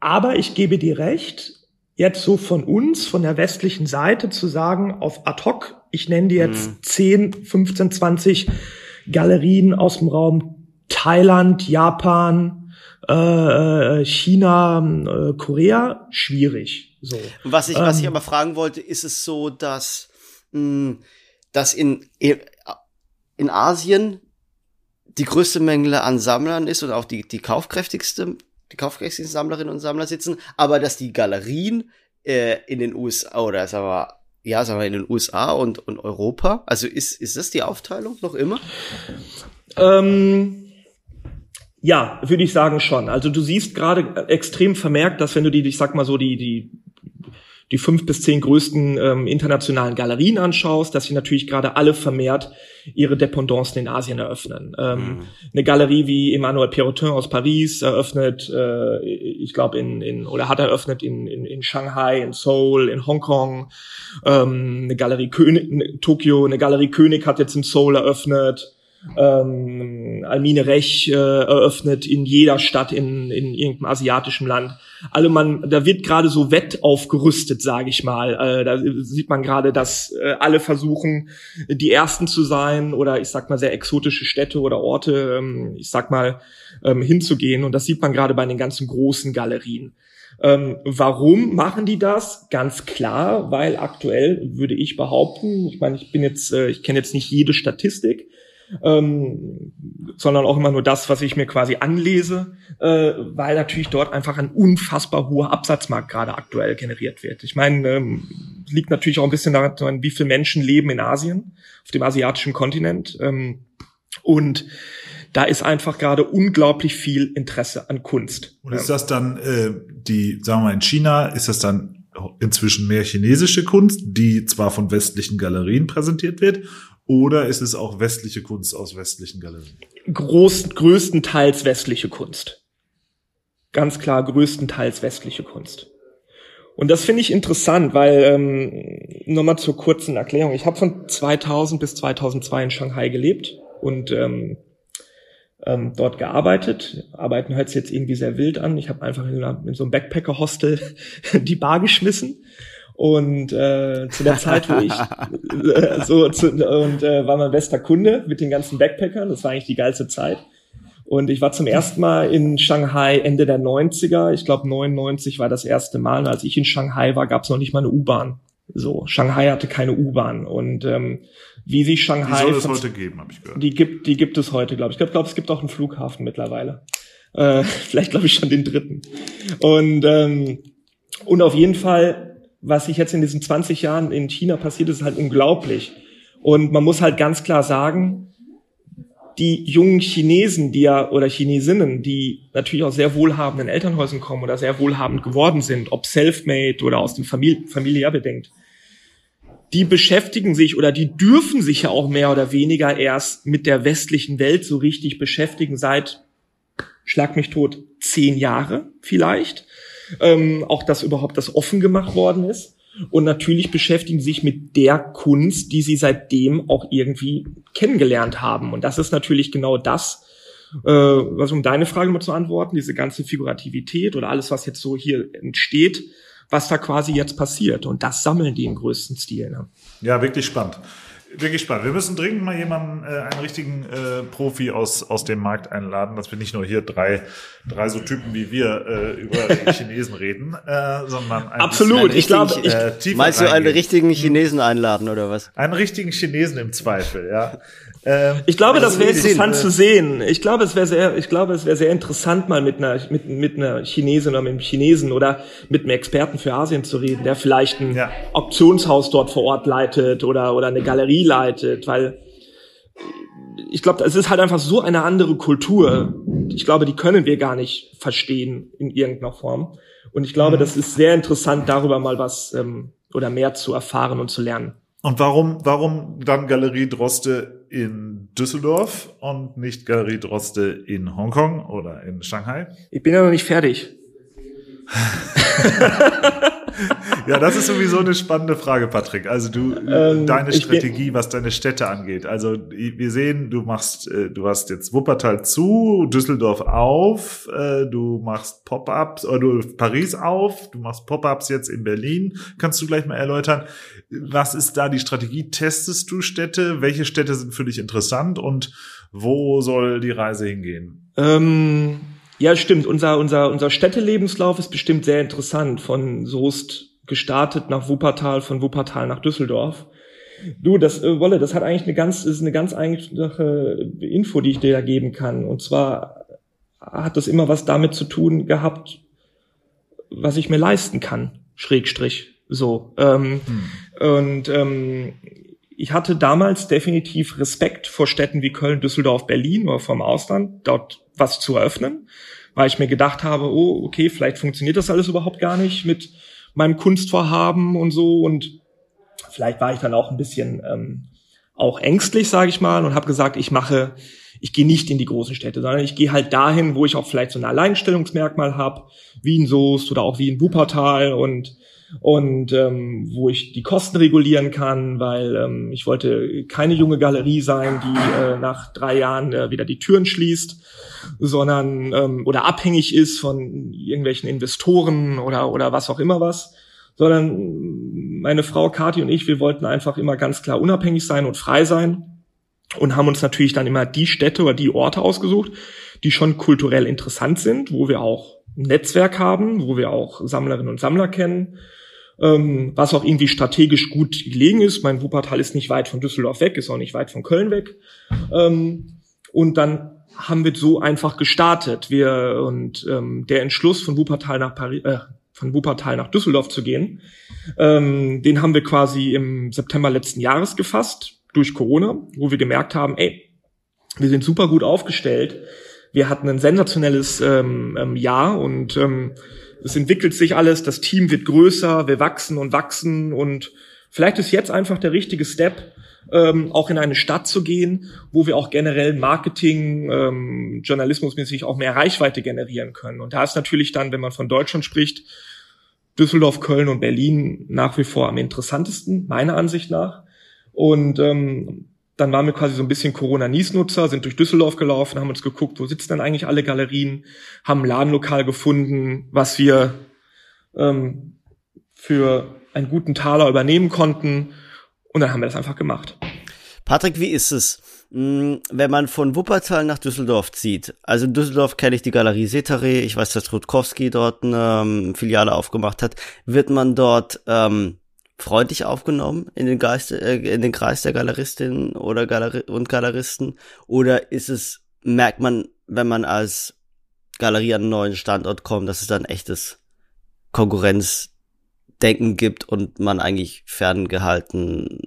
aber ich gebe dir recht, jetzt so von uns, von der westlichen Seite zu sagen, auf ad hoc, ich nenne dir jetzt mhm. 10, 15, 20 Galerien aus dem Raum Thailand, Japan, äh, China, äh, Korea, schwierig. So. Was ich, was ich ähm, aber fragen wollte, ist es so, dass, mh, hm, dass in, in Asien die größte Menge an Sammlern ist und auch die, die kaufkräftigste die kaufkräftigsten Sammlerinnen und Sammler sitzen, aber dass die Galerien äh, in den USA oder sagen wir, ja, sagen wir in den USA und, und Europa, also ist, ist das die Aufteilung noch immer? Ähm, ja, würde ich sagen schon. Also du siehst gerade extrem vermerkt, dass wenn du die, ich sag mal so, die, die die fünf bis zehn größten ähm, internationalen Galerien anschaust, dass sie natürlich gerade alle vermehrt ihre Dependancen in Asien eröffnen. Ähm, mhm. Eine Galerie wie Emmanuel Perrotin aus Paris eröffnet, äh, ich glaube in, in oder hat eröffnet in, in, in Shanghai, in Seoul, in Hongkong. Ähm, eine Galerie König, Tokio, eine Galerie König hat jetzt in Seoul eröffnet ähm, Almine Rech äh, eröffnet in jeder Stadt in, in irgendeinem asiatischen Land. Alle man, da wird gerade so wett aufgerüstet, sage ich mal. Äh, da sieht man gerade, dass äh, alle versuchen, die Ersten zu sein oder ich sag mal sehr exotische Städte oder Orte, ähm, ich sag mal, ähm, hinzugehen. Und das sieht man gerade bei den ganzen großen Galerien. Ähm, warum machen die das? Ganz klar, weil aktuell würde ich behaupten, ich meine, ich bin jetzt, äh, ich kenne jetzt nicht jede Statistik, ähm, sondern auch immer nur das, was ich mir quasi anlese, äh, weil natürlich dort einfach ein unfassbar hoher Absatzmarkt gerade aktuell generiert wird. Ich meine, ähm, liegt natürlich auch ein bisschen daran, wie viele Menschen leben in Asien, auf dem asiatischen Kontinent. Ähm, und da ist einfach gerade unglaublich viel Interesse an Kunst. Und ist das dann äh, die, sagen wir mal, in China, ist das dann inzwischen mehr chinesische Kunst, die zwar von westlichen Galerien präsentiert wird, oder ist es auch westliche Kunst aus westlichen Galerien? Groß, größtenteils westliche Kunst. Ganz klar größtenteils westliche Kunst. Und das finde ich interessant, weil ähm, nochmal zur kurzen Erklärung. Ich habe von 2000 bis 2002 in Shanghai gelebt und ähm, ähm, dort gearbeitet. Arbeiten hört sich jetzt irgendwie sehr wild an. Ich habe einfach in, in so einem Backpacker-Hostel die Bar geschmissen und äh, zu der Zeit, wo ich äh, so zu, und äh, war mein bester Kunde mit den ganzen Backpackern. Das war eigentlich die geilste Zeit. Und ich war zum ersten Mal in Shanghai Ende der 90er. Ich glaube 99 war das erste Mal. Und als ich in Shanghai war, gab es noch nicht mal eine U-Bahn. So, Shanghai hatte keine U-Bahn. Und ähm, wie sich Shanghai. Die soll es heute geben, habe ich gehört. Die gibt, die gibt es heute, glaube ich. Ich glaube, es gibt auch einen Flughafen mittlerweile. Äh, vielleicht glaube ich schon den dritten. Und ähm, und auf jeden Fall was sich jetzt in diesen 20 Jahren in China passiert, ist halt unglaublich. Und man muss halt ganz klar sagen, die jungen Chinesen, die ja, oder Chinesinnen, die natürlich aus sehr wohlhabenden Elternhäusern kommen oder sehr wohlhabend geworden sind, ob self-made oder aus dem Familie, familiär bedingt, die beschäftigen sich oder die dürfen sich ja auch mehr oder weniger erst mit der westlichen Welt so richtig beschäftigen seit, schlag mich tot, zehn Jahre vielleicht ähm, auch dass überhaupt das offen gemacht worden ist. Und natürlich beschäftigen sich mit der Kunst, die sie seitdem auch irgendwie kennengelernt haben. Und das ist natürlich genau das, äh, was um deine Frage mal zu antworten, diese ganze Figurativität oder alles, was jetzt so hier entsteht, was da quasi jetzt passiert. Und das sammeln die im größten Stil. Ne? Ja, wirklich spannend. Bin gespannt. Wir müssen dringend mal jemanden, äh, einen richtigen äh, Profi aus, aus dem Markt einladen, dass wir nicht nur hier drei, drei so Typen wie wir äh, über Chinesen reden, äh, sondern ein Absolut. Ich glaube, ich- äh, Meinst du einen richtigen Chinesen einladen oder was? Einen richtigen Chinesen im Zweifel, ja. Ähm, Ich glaube, das wäre ich sehen, interessant äh. zu sehen. Ich glaube, es wäre sehr, ich glaube, es wäre sehr interessant, mal mit einer, mit, mit einer Chinesin oder mit einem Chinesen oder mit einem Experten für Asien zu reden, der vielleicht ein Ja. Auktionshaus dort vor Ort leitet oder, oder eine Galerie leitet, weil ich glaube, es ist halt einfach so eine andere Kultur. Ich glaube, die können wir gar nicht verstehen in irgendeiner Form. Und ich glaube, das ist sehr interessant, darüber mal was ähm, oder mehr zu erfahren und zu lernen. Und warum, warum dann Galerie Droste in Düsseldorf und nicht Galerie Droste in Hongkong oder in Shanghai? Ich bin ja noch nicht fertig. Ja, das ist sowieso eine spannende Frage, Patrick. Also du, Ähm, deine Strategie, was deine Städte angeht. Also wir sehen, du machst, äh, du hast jetzt Wuppertal zu, Düsseldorf auf, äh, du machst Pop-ups, oder du Paris auf, du machst Pop-ups jetzt in Berlin. Kannst du gleich mal erläutern, was ist da die Strategie? Testest du Städte? Welche Städte sind für dich interessant und wo soll die Reise hingehen? Ähm, ja, stimmt. Unser, unser, unser Städtelebenslauf ist bestimmt sehr interessant. Von Soest gestartet nach Wuppertal, von Wuppertal nach Düsseldorf. Du, das, äh, Wolle, das hat eigentlich eine ganz, ist eine ganz einfache Info, die ich dir da geben kann. Und zwar hat das immer was damit zu tun gehabt, was ich mir leisten kann. Schrägstrich. So. Ähm, Und ähm, ich hatte damals definitiv Respekt vor Städten wie Köln, Düsseldorf, Berlin oder vom Ausland, dort was zu eröffnen, weil ich mir gedacht habe, oh, okay, vielleicht funktioniert das alles überhaupt gar nicht mit meinem Kunstvorhaben und so. Und vielleicht war ich dann auch ein bisschen ähm, auch ängstlich, sage ich mal, und habe gesagt, ich mache, ich gehe nicht in die großen Städte, sondern ich gehe halt dahin, wo ich auch vielleicht so ein Alleinstellungsmerkmal habe, wie in Soest oder auch wie in Wuppertal. Und und ähm, wo ich die Kosten regulieren kann, weil ähm, ich wollte keine junge Galerie sein, die äh, nach drei Jahren äh, wieder die Türen schließt, sondern ähm, oder abhängig ist von irgendwelchen Investoren oder oder was auch immer was, sondern meine Frau Kathi und ich, wir wollten einfach immer ganz klar unabhängig sein und frei sein und haben uns natürlich dann immer die Städte oder die Orte ausgesucht, die schon kulturell interessant sind, wo wir auch ein Netzwerk haben, wo wir auch Sammlerinnen und Sammler kennen, ähm, was auch irgendwie strategisch gut gelegen ist. Mein Wuppertal ist nicht weit von Düsseldorf weg, ist auch nicht weit von Köln weg. Ähm, und dann haben wir so einfach gestartet. Wir und ähm, der Entschluss von Wuppertal nach Paris, äh, von Wuppertal nach Düsseldorf zu gehen, ähm, den haben wir quasi im September letzten Jahres gefasst durch Corona, wo wir gemerkt haben, ey, wir sind super gut aufgestellt. Wir hatten ein sensationelles ähm, ähm, Jahr und ähm, es entwickelt sich alles, das Team wird größer, wir wachsen und wachsen und vielleicht ist jetzt einfach der richtige Step, ähm, auch in eine Stadt zu gehen, wo wir auch generell Marketing, ähm, journalismusmäßig auch mehr Reichweite generieren können. Und da ist natürlich dann, wenn man von Deutschland spricht, Düsseldorf, Köln und Berlin nach wie vor am interessantesten, meiner Ansicht nach. Und ähm, dann waren wir quasi so ein bisschen Corona-Nies-Nutzer, sind durch Düsseldorf gelaufen, haben uns geguckt, wo sitzen denn eigentlich alle Galerien, haben ein Ladenlokal gefunden, was wir ähm, für einen guten Taler übernehmen konnten. Und dann haben wir das einfach gemacht. Patrick, wie ist es, mh, wenn man von Wuppertal nach Düsseldorf zieht? Also in Düsseldorf kenne ich die Galerie Setare, ich weiß, dass Rutkowski dort eine ähm, Filiale aufgemacht hat. Wird man dort ähm, freundlich aufgenommen in den Geist, äh, in den Kreis der Galeristinnen oder Galeri und Galeristen? Oder ist es, merkt man, wenn man als Galerie an einen neuen Standort kommt, dass es dann echtes Konkurrenzdenken gibt und man eigentlich ferngehalten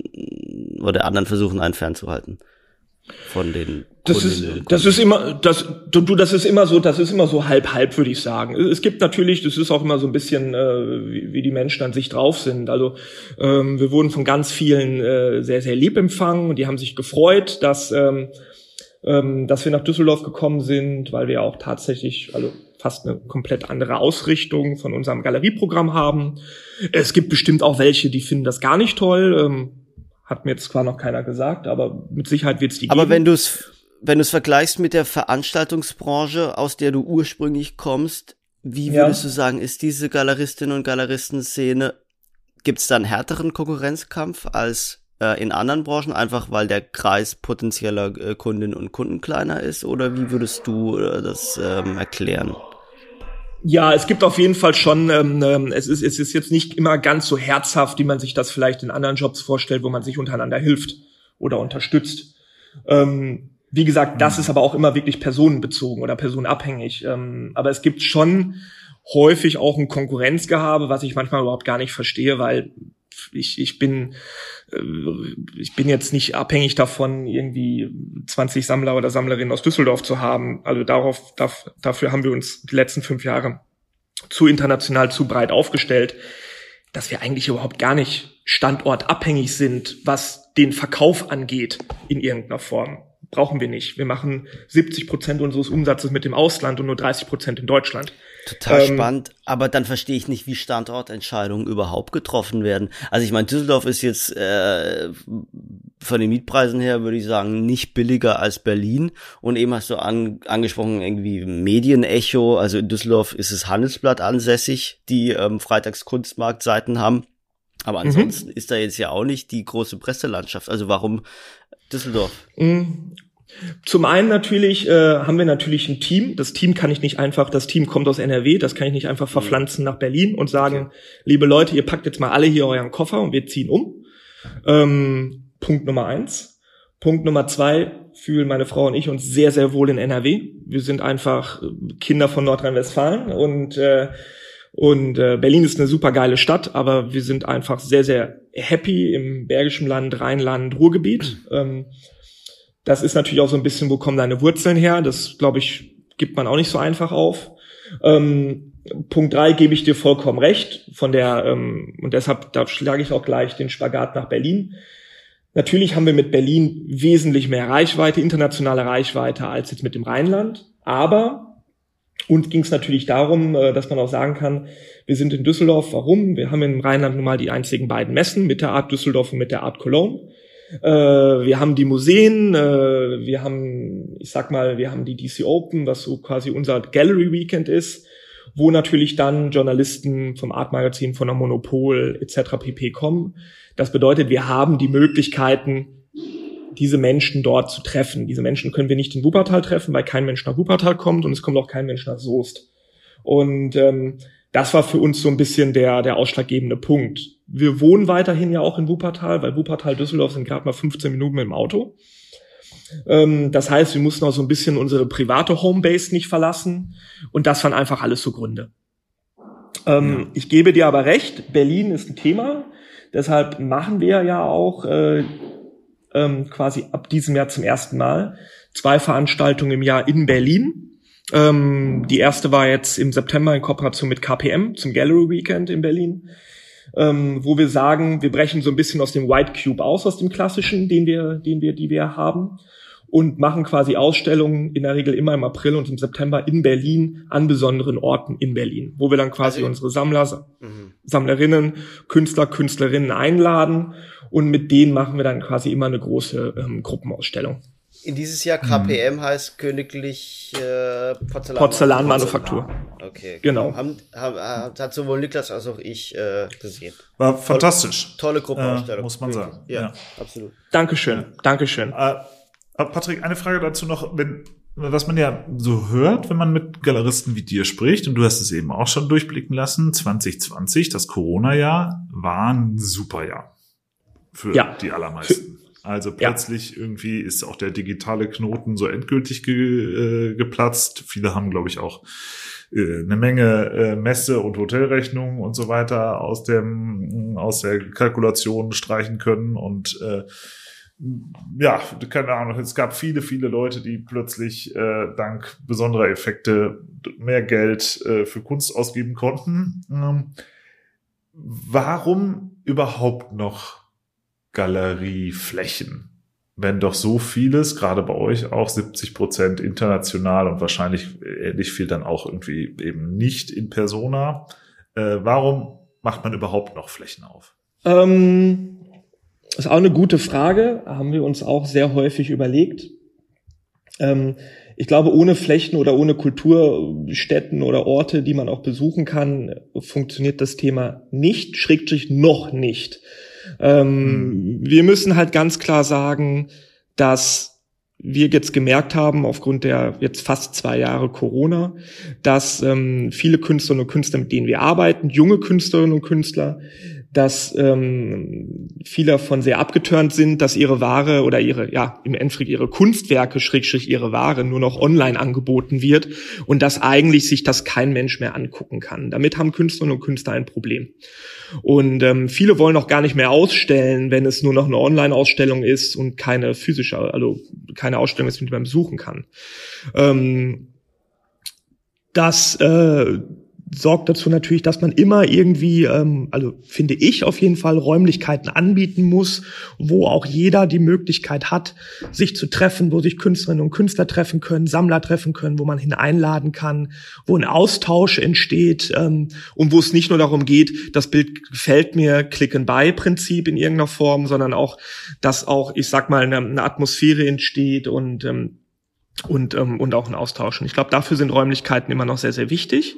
oder anderen versuchen, einen fernzuhalten von den Das ist, das ist immer, das, du, du, das ist immer so, das ist immer so halb, halb, würde ich sagen. Es gibt natürlich, das ist auch immer so ein bisschen, äh, wie, wie die Menschen an sich drauf sind. Also ähm, wir wurden von ganz vielen äh, sehr, sehr lieb empfangen und die haben sich gefreut, dass, ähm, ähm, dass wir nach Düsseldorf gekommen sind, weil wir auch tatsächlich, also fast eine komplett andere Ausrichtung von unserem Galerieprogramm haben. Es gibt bestimmt auch welche, die finden das gar nicht toll. Ähm, hat mir jetzt zwar noch keiner gesagt, aber mit Sicherheit wird es die Aber geben. wenn du es wenn du es vergleichst mit der Veranstaltungsbranche, aus der du ursprünglich kommst, wie Ja. würdest du sagen, ist diese Galeristinnen und Galeristenszene, gibt es da einen härteren Konkurrenzkampf als äh, in anderen Branchen, einfach weil der Kreis potenzieller äh, Kundinnen und Kunden kleiner ist? Oder wie würdest du äh, das ähm, erklären? Ja, es gibt auf jeden Fall schon, ähm, ähm, es, ist, es ist jetzt nicht immer ganz so herzhaft, wie man sich das vielleicht in anderen Jobs vorstellt, wo man sich untereinander hilft oder unterstützt. Ähm, wie gesagt, das ist aber auch immer wirklich personenbezogen oder personenabhängig. Ähm, aber es gibt schon häufig auch ein Konkurrenzgehabe, was ich manchmal überhaupt gar nicht verstehe, weil ich, ich bin äh, ich bin jetzt nicht abhängig davon, irgendwie 20 Sammler oder Sammlerinnen aus Düsseldorf zu haben. Also darauf, dafür haben wir uns die letzten fünf Jahre zu international zu breit aufgestellt, dass wir eigentlich überhaupt gar nicht standortabhängig sind, was den Verkauf angeht in irgendeiner Form brauchen wir nicht. Wir machen 70 Prozent unseres Umsatzes mit dem Ausland und nur 30 Prozent in Deutschland. Total ähm, spannend, aber dann verstehe ich nicht, wie Standortentscheidungen überhaupt getroffen werden. Also ich meine, Düsseldorf ist jetzt äh, von den Mietpreisen her, würde ich sagen, nicht billiger als Berlin. Und eben hast du an, angesprochen, irgendwie Medienecho. Also in Düsseldorf ist es Handelsblatt ansässig, die ähm, Freitags Kunstmarktseiten haben. Aber mhm. ansonsten mhm. ist da jetzt ja auch nicht die große Presselandschaft. Also warum Düsseldorf? Mhm. Zum einen natürlich äh, haben wir natürlich ein Team. Das Team kann ich nicht einfach, das Team kommt aus NRW, das kann ich nicht einfach mhm. verpflanzen nach Berlin und sagen, okay. liebe Leute, ihr packt jetzt mal alle hier euren Koffer und wir ziehen um. Ähm, Punkt Nummer eins. Punkt Nummer zwei, fühlen meine Frau und ich uns sehr, sehr wohl in NRW. Wir sind einfach Kinder von Nordrhein-Westfalen und äh, und äh, Berlin ist eine super geile Stadt, aber wir sind einfach sehr, sehr happy im Bergischen Land, Rheinland, Ruhrgebiet. Ähm, das ist natürlich auch so ein bisschen, wo kommen deine Wurzeln her? Das, glaube ich, gibt man auch nicht so einfach auf. Ähm, Punkt drei gebe ich dir vollkommen recht. Von der, ähm, und deshalb, da schlage ich auch gleich den Spagat nach Berlin. Natürlich haben wir mit Berlin wesentlich mehr Reichweite, internationale Reichweite als jetzt mit dem Rheinland. Aber und ging es natürlich darum, äh, dass man auch sagen kann, wir sind in Düsseldorf. Warum? Wir haben im Rheinland nun mal die einzigen beiden Messen mit der Art Düsseldorf und mit der Art Cologne. Äh, wir haben die Museen, äh, wir haben, ich sag mal, wir haben die DC Open, was so quasi unser Gallery Weekend ist, wo natürlich dann Journalisten vom Art Magazin, von der Monopol etc. pp kommen. Das bedeutet, wir haben die Möglichkeiten, diese Menschen dort zu treffen. Diese Menschen können wir nicht in Wuppertal treffen, weil kein Mensch nach Wuppertal kommt und es kommt auch kein Mensch nach Soest. Und ähm, das war für uns so ein bisschen der, der ausschlaggebende Punkt. Wir wohnen weiterhin ja auch in Wuppertal, weil Wuppertal, Düsseldorf sind gerade mal 15 Minuten mit dem Auto. Ähm, das heißt, wir mussten auch so ein bisschen unsere private Homebase nicht verlassen. Und das waren einfach alles so Gründe. Ähm, ja. Ich gebe dir aber recht, Berlin ist ein Thema. Deshalb machen wir ja auch äh, ähm, quasi ab diesem Jahr zum ersten Mal zwei Veranstaltungen im Jahr in Berlin. Ähm, die erste war jetzt im September in Kooperation mit KPM zum Gallery Weekend in Berlin, ähm, wo wir sagen, wir brechen so ein bisschen aus dem White Cube aus, aus dem klassischen, den wir, den wir, die wir haben und machen quasi Ausstellungen in der Regel immer im April und im September in Berlin an besonderen Orten in Berlin, wo wir dann quasi also, unsere Sammler, mhm. Sammlerinnen, Künstler, Künstlerinnen einladen und mit denen machen wir dann quasi immer eine große ähm, Gruppenausstellung. In dieses Jahr KPM mhm. heißt Königlich äh, Porzellan Porzellanmanufaktur. Okay, genau. Haben, haben, hat sowohl Niklas als auch ich äh, gesehen. War fantastisch. Tolle Gruppenausstellung. Äh, muss man sagen. Ja, ja. absolut. Dankeschön, ja. Dankeschön. Äh, Patrick, eine Frage dazu noch, wenn, was man ja so hört, wenn man mit Galeristen wie dir spricht, und du hast es eben auch schon durchblicken lassen, 2020, das Corona-Jahr, war ein super Jahr für ja. die allermeisten. Also plötzlich ja. irgendwie ist auch der digitale Knoten so endgültig ge, äh, geplatzt. Viele haben, glaube ich, auch äh, eine Menge äh, Messe- und Hotelrechnungen und so weiter aus dem aus der Kalkulation streichen können und äh, ja, keine Ahnung, es gab viele, viele Leute, die plötzlich äh, dank besonderer Effekte mehr Geld äh, für Kunst ausgeben konnten. Ähm, warum überhaupt noch Galerieflächen? Wenn doch so vieles, gerade bei euch auch 70 Prozent international und wahrscheinlich ähnlich viel dann auch irgendwie eben nicht in Persona. Äh, warum macht man überhaupt noch Flächen auf? Ähm ist auch eine gute Frage, haben wir uns auch sehr häufig überlegt. Ähm, ich glaube, ohne Flächen oder ohne Kulturstätten oder Orte, die man auch besuchen kann, funktioniert das Thema nicht, schrägstrich noch nicht. Ähm, Wir müssen halt ganz klar sagen, dass wir jetzt gemerkt haben, aufgrund der jetzt fast zwei Jahre Corona, dass ähm, viele Künstlerinnen und Künstler, mit denen wir arbeiten, junge Künstlerinnen und Künstler, dass ähm, viele davon sehr abgeturnt sind, dass ihre Ware oder ihre, ja, im Endeffekt ihre Kunstwerke, Schrägstrich ihre Ware nur noch online angeboten wird und dass eigentlich sich das kein Mensch mehr angucken kann. Damit haben Künstlerinnen und Künstler ein Problem. Und ähm, viele wollen auch gar nicht mehr ausstellen, wenn es nur noch eine Online-Ausstellung ist und keine physische, also keine Ausstellung ist, mit der man besuchen kann. Ähm, das äh, sorgt dazu natürlich, dass man immer irgendwie, ähm, also finde ich auf jeden Fall, Räumlichkeiten anbieten muss, wo auch jeder die Möglichkeit hat, sich zu treffen, wo sich Künstlerinnen und Künstler treffen können, Sammler treffen können, wo man hineinladen kann, wo ein Austausch entsteht ähm, und wo es nicht nur darum geht, das Bild gefällt mir, Click-and-Buy-Prinzip in irgendeiner Form, sondern auch, dass auch, ich sag mal, eine, eine Atmosphäre entsteht und ähm, und, ähm, und auch ein Austausch. Und ich glaube, dafür sind Räumlichkeiten immer noch sehr, sehr wichtig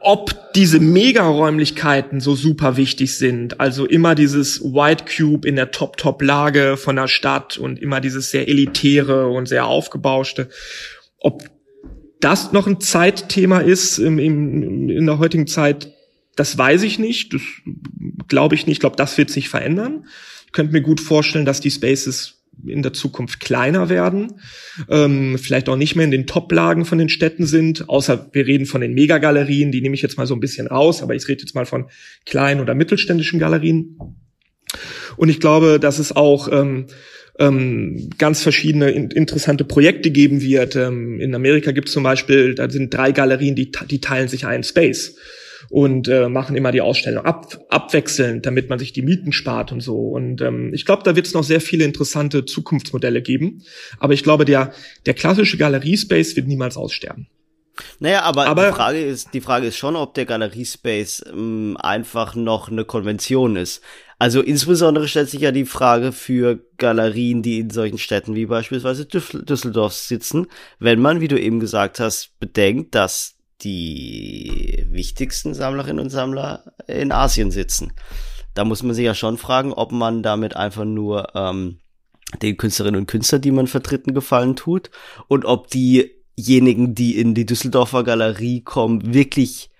ob diese Megaräumlichkeiten so super wichtig sind, also immer dieses White Cube in der Top-Top-Lage von der Stadt und immer dieses sehr elitäre und sehr aufgebauschte, ob das noch ein Zeitthema ist im, im, in der heutigen Zeit, das weiß ich nicht, das glaube ich nicht, ich glaube, das wird sich verändern. Ich könnte mir gut vorstellen, dass die Spaces in der Zukunft kleiner werden, ähm, vielleicht auch nicht mehr in den Top-Lagen von den Städten sind, außer wir reden von den Megagalerien, die nehme ich jetzt mal so ein bisschen raus, aber ich rede jetzt mal von kleinen oder mittelständischen Galerien. Und ich glaube, dass es auch ähm, ähm, ganz verschiedene in, interessante Projekte geben wird. Ähm, in Amerika gibt es zum Beispiel, da sind drei Galerien, die, die teilen sich einen Space und äh, machen immer die Ausstellung ab, abwechselnd, damit man sich die Mieten spart und so. Und ähm, ich glaube, da wird es noch sehr viele interessante Zukunftsmodelle geben. Aber ich glaube, der, der klassische Galeriespace wird niemals aussterben. Naja, aber, aber die, Frage ist, die Frage ist schon, ob der Galeriespace ähm, einfach noch eine Konvention ist. Also insbesondere stellt sich ja die Frage für Galerien, die in solchen Städten wie beispielsweise Düsseldorf sitzen, wenn man, wie du eben gesagt hast, bedenkt, dass die wichtigsten Sammlerinnen und Sammler in Asien sitzen. Da muss man sich ja schon fragen, ob man damit einfach nur ähm, den Künstlerinnen und Künstlern, die man vertreten, gefallen tut und ob diejenigen, die in die Düsseldorfer Galerie kommen, wirklich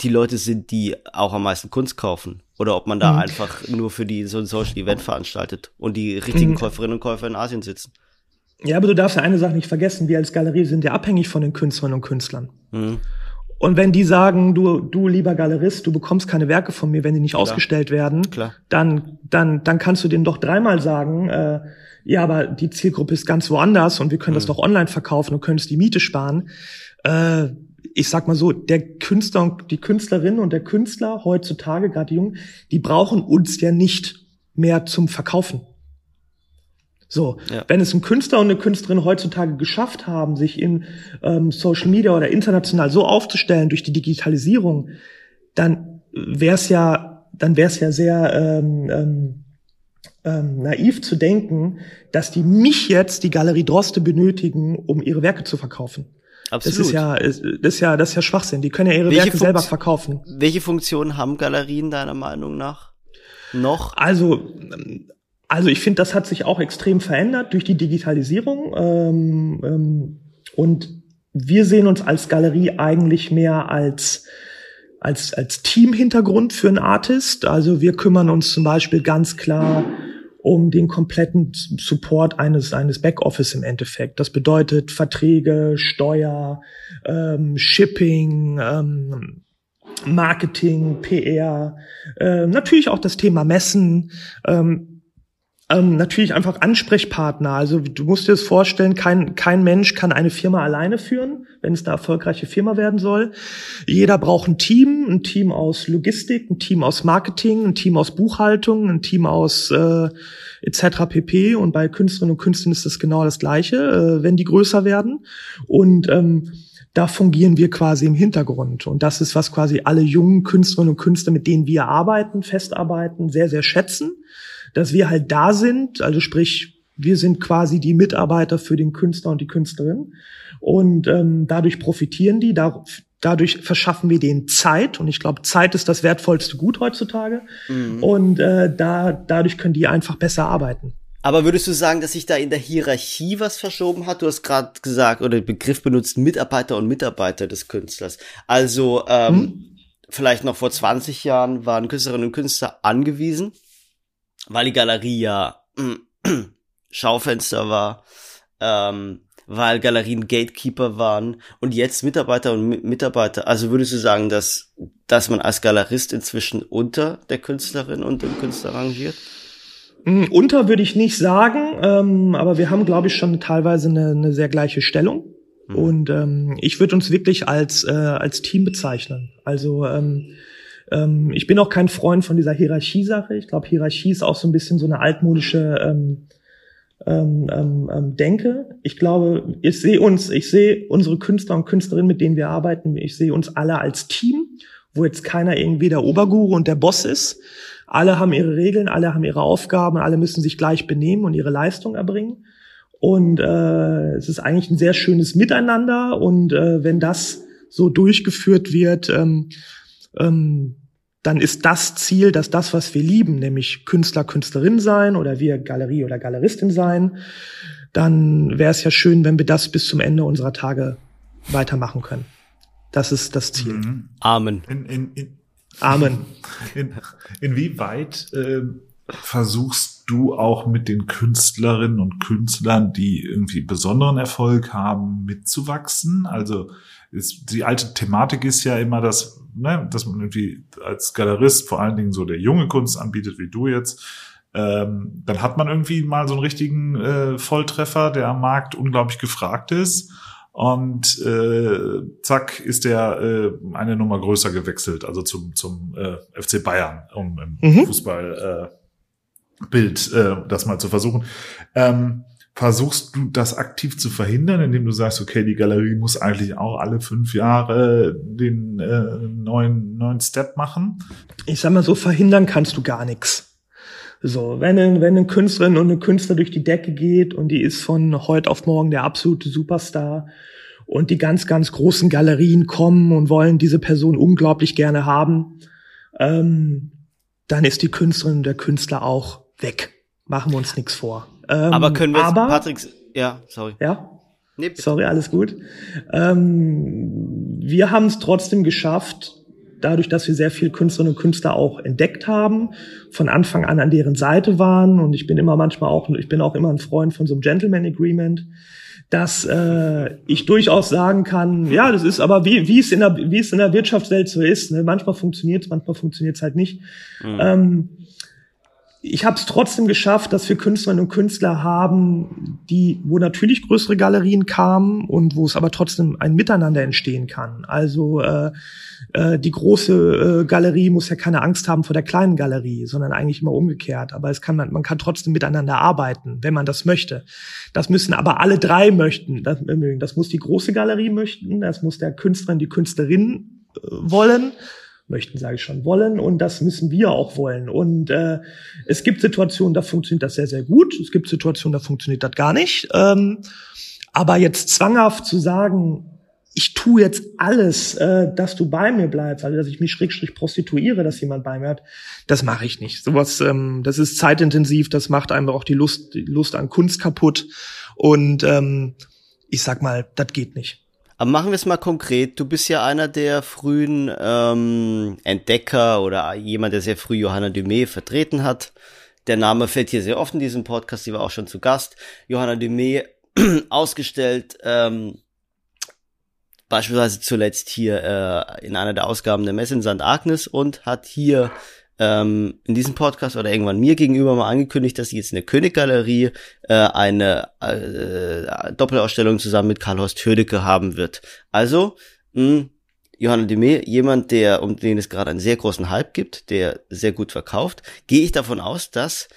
die Leute sind, die auch am meisten Kunst kaufen. Oder ob man da mhm. einfach nur für die so ein Social Event veranstaltet und die richtigen mhm. Käuferinnen und Käufer in Asien sitzen. Ja, aber du darfst ja eine Sache nicht vergessen, wir als Galerie sind ja abhängig von den Künstlerinnen und Künstlern. Mhm. Und wenn die sagen, du, du lieber Galerist, du bekommst keine Werke von mir, wenn die nicht Klar. ausgestellt werden, Klar. dann, dann, dann kannst du denen doch dreimal sagen, äh, ja, aber die Zielgruppe ist ganz woanders und wir können mhm. das doch online verkaufen und können es die Miete sparen. Äh, ich sag mal so, der Künstler und die Künstlerin und der Künstler heutzutage, gerade die Jungen, die brauchen uns ja nicht mehr zum Verkaufen. So, ja. wenn es ein Künstler und eine Künstlerin heutzutage geschafft haben, sich in ähm, Social Media oder international so aufzustellen durch die Digitalisierung, dann wäre es ja, dann wäre es ja sehr ähm, ähm, ähm, naiv zu denken, dass die mich jetzt die Galerie Droste benötigen, um ihre Werke zu verkaufen. Absolut. Das ist ja, das ist ja, das ist ja Schwachsinn. Die können ja ihre welche Werke Funkt selber verkaufen. Welche Funktionen haben Galerien deiner Meinung nach noch? Also also ich finde, das hat sich auch extrem verändert durch die Digitalisierung. Ähm, ähm, und wir sehen uns als Galerie eigentlich mehr als als, als Team-Hintergrund für einen Artist. Also wir kümmern uns zum Beispiel ganz klar um den kompletten Support eines, eines Backoffice im Endeffekt. Das bedeutet Verträge, Steuer, ähm, Shipping, ähm, Marketing, PR, äh, natürlich auch das Thema Messen. Ähm, ähm, natürlich einfach Ansprechpartner. Also du musst dir das vorstellen, kein, kein Mensch kann eine Firma alleine führen, wenn es eine erfolgreiche Firma werden soll. Jeder braucht ein Team, ein Team aus Logistik, ein Team aus Marketing, ein Team aus Buchhaltung, ein Team aus äh, etc. pp. Und bei Künstlerinnen und Künstlern ist das genau das Gleiche, äh, wenn die größer werden. Und ähm, da fungieren wir quasi im Hintergrund. Und das ist, was quasi alle jungen Künstlerinnen und Künstler, mit denen wir arbeiten, festarbeiten, sehr, sehr schätzen dass wir halt da sind, also sprich, wir sind quasi die Mitarbeiter für den Künstler und die Künstlerin und ähm, dadurch profitieren die. Da, Dadurch verschaffen wir denen Zeit und ich glaube, Zeit ist das wertvollste Gut heutzutage. Mhm. Und äh, da, dadurch können die einfach besser arbeiten. Aber würdest du sagen, dass sich da in der Hierarchie was verschoben hat? Du hast gerade gesagt oder den Begriff benutzt Mitarbeiter und Mitarbeiter des Künstlers. Also ähm, hm? vielleicht noch vor 20 Jahren waren Künstlerinnen und Künstler angewiesen, weil die Galerie ja äh, Schaufenster war, ähm, weil Galerien Gatekeeper waren und jetzt Mitarbeiter und Mitarbeiter. Also würdest du sagen, dass, dass man als Galerist inzwischen unter der Künstlerin und dem Künstler rangiert? Hm, unter würde ich nicht sagen, ähm, aber wir haben, glaube ich, schon teilweise eine, eine sehr gleiche Stellung. Mhm. Und ähm, ich würde uns wirklich als, äh, als Team bezeichnen. Also ähm, ähm, ich bin auch kein Freund von dieser Hierarchiesache. Ich glaube, Hierarchie ist auch so ein bisschen so eine altmodische ähm, ähm, ähm, ähm, denke. Ich glaube, ich sehe uns, ich sehe unsere Künstler und Künstlerinnen, mit denen wir arbeiten, ich sehe uns alle als Team, wo jetzt keiner irgendwie der Oberguru und der Boss ist. Alle haben ihre Regeln, alle haben ihre Aufgaben, alle müssen sich gleich benehmen und ihre Leistung erbringen. Und äh, es ist eigentlich ein sehr schönes Miteinander. Und äh, wenn das so durchgeführt wird, ähm, ähm, dann ist das Ziel, dass das, was wir lieben, nämlich Künstler, Künstlerin sein oder wir Galerie oder Galeristin sein, dann wäre es ja schön, wenn wir das bis zum Ende unserer Tage weitermachen können. Das ist das Ziel. Mhm. Amen. In, in, in, Amen. In, inwieweit äh, versuchst du auch mit den Künstlerinnen und Künstlern, die irgendwie besonderen Erfolg haben, mitzuwachsen? Also ist, die alte Thematik ist ja immer, dass, ne, dass man irgendwie als Galerist vor allen Dingen so der junge Kunst anbietet, wie du jetzt. Ähm, dann hat man irgendwie mal so einen richtigen äh, Volltreffer, der am Markt unglaublich gefragt ist. Und äh, zack ist der äh, eine Nummer größer gewechselt, also zum, zum äh, FC Bayern, um im mhm. Fußball äh, Bild äh, das mal zu versuchen. Ähm, Versuchst du das aktiv zu verhindern, indem du sagst, okay, die Galerie muss eigentlich auch alle fünf Jahre den äh, neuen, neuen Step machen? Ich sag mal so, verhindern kannst du gar nichts. So, wenn, wenn eine Künstlerin und eine Künstler durch die Decke geht und die ist von heute auf morgen der absolute Superstar und die ganz, ganz großen Galerien kommen und wollen diese Person unglaublich gerne haben, ähm, dann ist die Künstlerin und der Künstler auch weg. Machen wir uns nichts vor. Ähm, aber können wir aber, Patrick, ja, sorry. Ja. Nee, sorry, alles gut. Ähm, wir haben es trotzdem geschafft, dadurch, dass wir sehr viele Künstlerinnen und Künstler auch entdeckt haben, von Anfang an an deren Seite waren und ich bin immer manchmal auch, ich bin auch immer ein Freund von so einem Gentleman Agreement, dass äh, ich durchaus sagen kann, ja, das ist aber wie, wie es in der wie es in der Wirtschaftswelt so ist. Ne? Manchmal funktioniert es, manchmal funktioniert es halt nicht. Mhm. Ähm, ich habe es trotzdem geschafft, dass wir Künstlerinnen und Künstler haben, die, wo natürlich größere Galerien kamen und wo es aber trotzdem ein Miteinander entstehen kann. Also äh, äh, die große äh, Galerie muss ja keine Angst haben vor der kleinen Galerie, sondern eigentlich immer umgekehrt. Aber es kann man, man kann trotzdem miteinander arbeiten, wenn man das möchte. Das müssen aber alle drei möchten. Das, das muss die große Galerie möchten, das muss der Künstlerin, die Künstlerin äh, wollen möchten, sage ich schon, wollen und das müssen wir auch wollen. Und äh, es gibt Situationen, da funktioniert das sehr, sehr gut. Es gibt Situationen, da funktioniert das gar nicht. Ähm, aber jetzt zwanghaft zu sagen, ich tue jetzt alles, äh, dass du bei mir bleibst, also dass ich mich schrägstrich prostituiere, dass jemand bei mir hat, das mache ich nicht. Sowas, ähm, das ist zeitintensiv, das macht einem auch die Lust, die Lust an Kunst kaputt. Und ähm, ich sag mal, das geht nicht. Aber machen wir es mal konkret. Du bist ja einer der frühen ähm, Entdecker oder jemand, der sehr früh Johanna Dumé vertreten hat. Der Name fällt hier sehr oft in diesem Podcast, die war auch schon zu Gast. Johanna Dumé ausgestellt, ähm, beispielsweise zuletzt hier äh, in einer der Ausgaben der Messe in St. Agnes und hat hier ähm, in diesem Podcast oder irgendwann mir gegenüber mal angekündigt, dass sie jetzt in der Königgalerie äh, eine äh, Doppelausstellung zusammen mit Karl-Horst Hödecke haben wird. Also, mh, Johanna Demé, jemand, der, um den es gerade einen sehr großen Hype gibt, der sehr gut verkauft, gehe ich davon aus, dass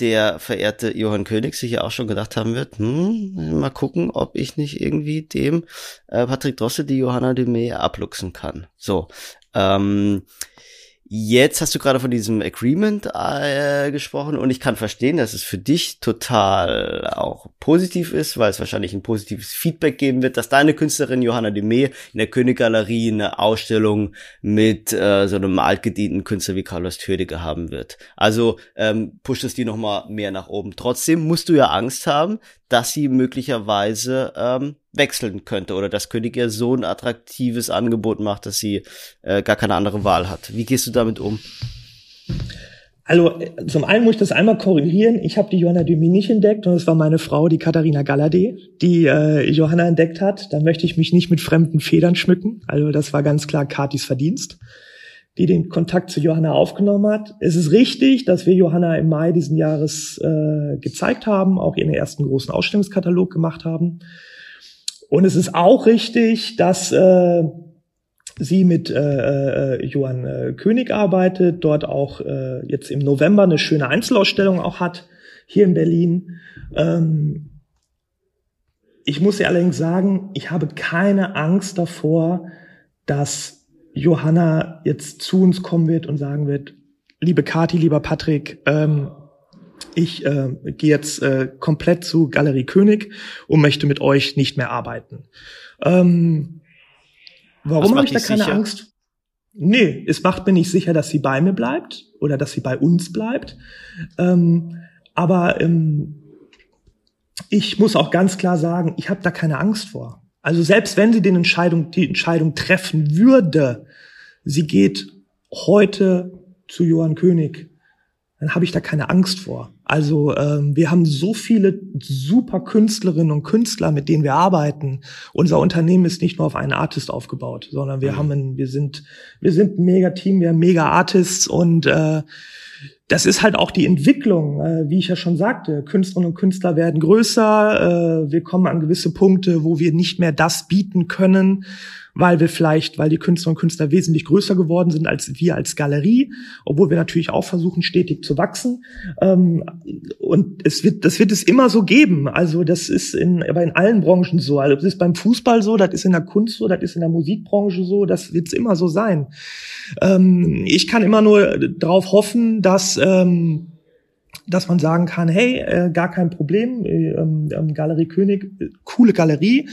der verehrte Johann König sich ja auch schon gedacht haben wird, hm, mal gucken, ob ich nicht irgendwie dem äh, Patrick Drosse die Johanna Demé abluchsen kann. So, ähm, Jetzt hast du gerade von diesem Agreement äh, gesprochen und ich kann verstehen, dass es für dich total auch positiv ist, weil es wahrscheinlich ein positives Feedback geben wird, dass deine Künstlerin Johanna de Mee in der Königgalerie eine Ausstellung mit äh, so einem altgedienten Künstler wie Carlos Tödige haben wird. Also ähm, pusht es die nochmal mehr nach oben. Trotzdem musst du ja Angst haben, dass sie möglicherweise ähm, wechseln könnte oder dass König ihr so ein attraktives Angebot macht, dass sie äh, gar keine andere Wahl hat. Wie gehst du damit um? Also zum einen muss ich das einmal korrigieren. Ich habe die Johanna Dumi nicht entdeckt und es war meine Frau, die Katharina Galladay, die äh, Johanna entdeckt hat. Da möchte ich mich nicht mit fremden Federn schmücken. Also das war ganz klar Katis Verdienst, die den Kontakt zu Johanna aufgenommen hat. Es ist richtig, dass wir Johanna im Mai diesen Jahres äh, gezeigt haben, auch ihren ersten großen Ausstellungskatalog gemacht haben. Und es ist auch richtig, dass äh, sie mit äh, äh, Johann äh, König arbeitet, dort auch äh, jetzt im November eine schöne Einzelausstellung auch hat, hier in Berlin. Ähm, ich muss ihr allerdings sagen, ich habe keine Angst davor, dass Johanna jetzt zu uns kommen wird und sagen wird, liebe Kati, lieber Patrick, ähm, ich äh, gehe jetzt äh, komplett zu Galerie König und möchte mit euch nicht mehr arbeiten. Ähm, warum habe ich da keine sicher? Angst? Nee, es macht mir nicht sicher, dass sie bei mir bleibt oder dass sie bei uns bleibt. Ähm, aber ähm, ich muss auch ganz klar sagen, ich habe da keine Angst vor. Also selbst wenn sie den Entscheidung, die Entscheidung treffen würde, sie geht heute zu Johann König, dann habe ich da keine Angst vor. Also ähm, wir haben so viele super Künstlerinnen und Künstler, mit denen wir arbeiten. Unser Unternehmen ist nicht nur auf einen Artist aufgebaut, sondern wir mhm. haben, ein, wir sind, wir sind ein mega Team, wir haben mega Artists und äh, das ist halt auch die Entwicklung, äh, wie ich ja schon sagte. Künstlerinnen und Künstler werden größer, äh, wir kommen an gewisse Punkte, wo wir nicht mehr das bieten können, weil wir vielleicht, weil die Künstlerinnen und Künstler wesentlich größer geworden sind als wir als Galerie, obwohl wir natürlich auch versuchen, stetig zu wachsen. Ähm, und es wird, das wird es immer so geben. Also das ist in, aber in allen Branchen so. Also das ist beim Fußball so, das ist in der Kunst so, das ist in der Musikbranche so, das wird es immer so sein. Ähm, ich kann immer nur darauf hoffen, dass ähm, dass man sagen kann, hey, äh, gar kein Problem, äh, ähm, Galerie König, äh, coole Galerie,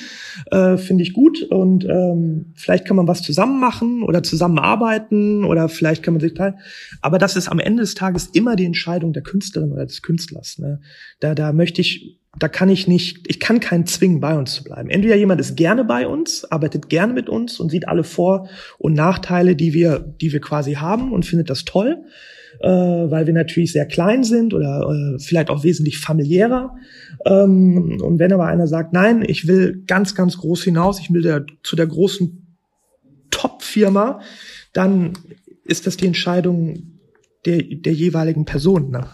äh, finde ich gut und ähm, vielleicht kann man was zusammen machen oder zusammenarbeiten oder vielleicht kann man sich teilen. Aber das ist am Ende des Tages immer die Entscheidung der Künstlerin oder des Künstlers. Ne? Da, da möchte ich da kann ich nicht, ich kann keinen zwingen, bei uns zu bleiben. Entweder jemand ist gerne bei uns, arbeitet gerne mit uns und sieht alle Vor- und Nachteile, die wir, die wir quasi haben und findet das toll äh, weil wir natürlich sehr klein sind oder äh, vielleicht auch wesentlich familiärer. Ähm, und wenn aber einer sagt, nein, ich will ganz, ganz groß hinaus, ich will der, zu der großen Top-Firma, dann ist das die Entscheidung der, der jeweiligen Person. Ne?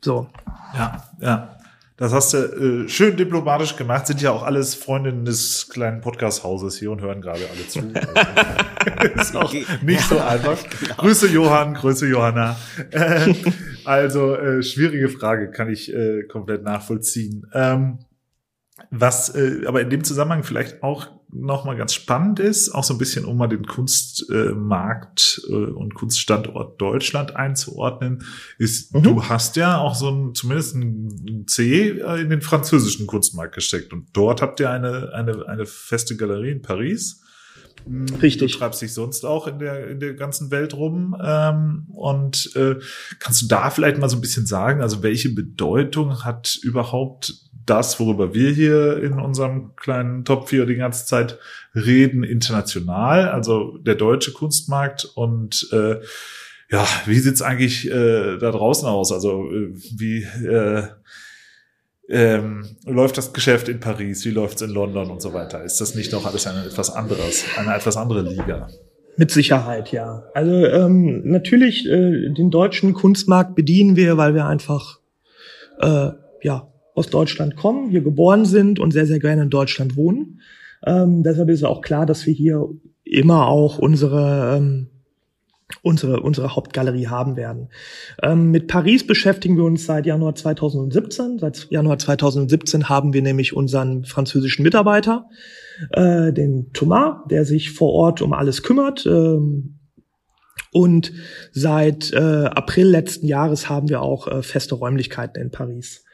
So. Ja, ja. Das hast du äh, schön diplomatisch gemacht. Sind ja auch alles Freundinnen des kleinen Podcast-Hauses hier und hören gerade alle zu. Ist auch nicht so einfach. Genau. Grüße Johann, Grüße Johanna. Äh, also äh, schwierige Frage, kann ich äh, komplett nachvollziehen. Ähm, was äh, aber in dem Zusammenhang vielleicht auch noch mal ganz spannend ist, auch so ein bisschen, um mal den Kunstmarkt äh, und Kunststandort Deutschland einzuordnen, ist, mhm. du hast ja auch so ein, zumindest ein C äh, in den französischen Kunstmarkt gesteckt und dort habt ihr eine, eine, eine feste Galerie in Paris. Hm, Richtig. Du treibst dich sonst auch in der, in der ganzen Welt rum. Ähm, und äh, kannst du da vielleicht mal so ein bisschen sagen, also welche Bedeutung hat überhaupt das, worüber wir hier in unserem kleinen Top 4 die ganze Zeit reden, international, also der deutsche Kunstmarkt und äh, ja, wie sieht's eigentlich äh, da draußen aus? Also äh, wie äh, ähm, läuft das Geschäft in Paris? Wie läuft's in London und so weiter? Ist das nicht noch alles ein etwas anderes, eine etwas andere Liga? Mit Sicherheit, ja. Also ähm, natürlich äh, den deutschen Kunstmarkt bedienen wir, weil wir einfach äh, ja aus Deutschland kommen, hier geboren sind und sehr, sehr gerne in Deutschland wohnen. Ähm, deshalb ist auch klar, dass wir hier immer auch unsere ähm, unsere, unsere Hauptgalerie haben werden. Ähm, mit Paris beschäftigen wir uns seit Januar 2017. Seit Januar 2017 haben wir nämlich unseren französischen Mitarbeiter, äh, den Thomas, der sich vor Ort um alles kümmert. Ähm, Und seit äh, April letzten Jahres haben wir auch äh, feste Räumlichkeiten in Paris.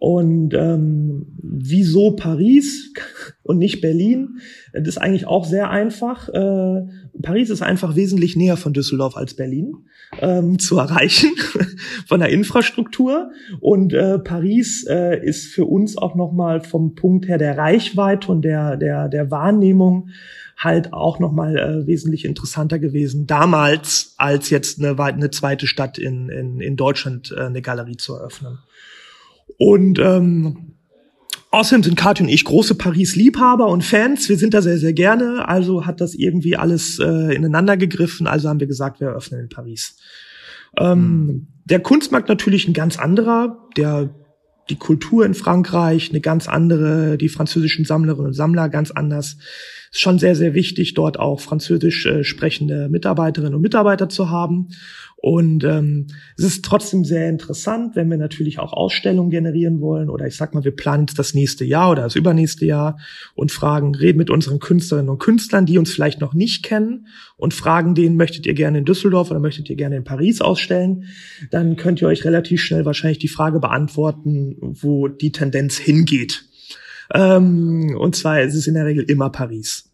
Und ähm, wieso Paris und nicht Berlin? Das ist eigentlich auch sehr einfach. Äh, Paris ist einfach wesentlich näher von Düsseldorf als Berlin ähm, zu erreichen von der Infrastruktur. Und äh, Paris äh, ist für uns auch nochmal vom Punkt her der Reichweite und der der der Wahrnehmung halt auch nochmal äh, wesentlich interessanter gewesen damals als jetzt eine, eine zweite Stadt in in, in Deutschland äh, eine Galerie zu eröffnen. Und ähm, außerdem sind Kathi und ich große Paris-Liebhaber und Fans. Wir sind da sehr, sehr gerne. Also hat das irgendwie alles äh, ineinander gegriffen. Also haben wir gesagt, wir eröffnen in Paris. Ähm, mhm. Der Kunstmarkt natürlich ein ganz anderer. Der die Kultur in Frankreich eine ganz andere, die französischen Sammlerinnen und Sammler ganz anders ist schon sehr, sehr wichtig, dort auch französisch äh, sprechende Mitarbeiterinnen und Mitarbeiter zu haben. Und ähm, es ist trotzdem sehr interessant, wenn wir natürlich auch Ausstellungen generieren wollen oder ich sag mal, wir planen das nächste Jahr oder das übernächste Jahr und fragen, reden mit unseren Künstlerinnen und Künstlern, die uns vielleicht noch nicht kennen und fragen denen, möchtet ihr gerne in Düsseldorf oder möchtet ihr gerne in Paris ausstellen? Dann könnt ihr euch relativ schnell wahrscheinlich die Frage beantworten, wo die Tendenz hingeht. Ähm, und zwar ist es in der Regel immer Paris.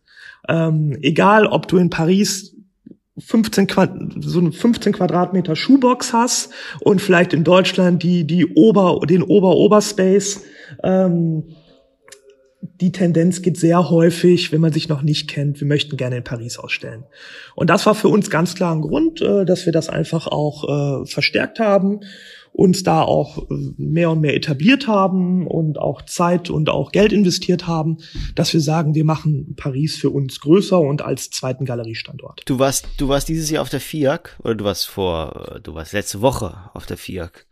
Ähm, egal, ob du in Paris 15 Quad so eine 15 Quadratmeter Schuhbox hast und vielleicht in Deutschland die die Ober den Ober Oberspace ähm, die Tendenz geht sehr häufig, wenn man sich noch nicht kennt, wir möchten gerne in Paris ausstellen. Und das war für uns ganz klar ein Grund, äh, dass wir das einfach auch äh, verstärkt haben uns da auch äh, mehr und mehr etabliert haben und auch Zeit und auch Geld investiert haben, dass wir sagen, wir machen Paris für uns größer und als zweiten Galeriestandort. Du warst, du warst dieses Jahr auf der FIAC oder du warst vor, du warst letzte Woche auf der FIAC.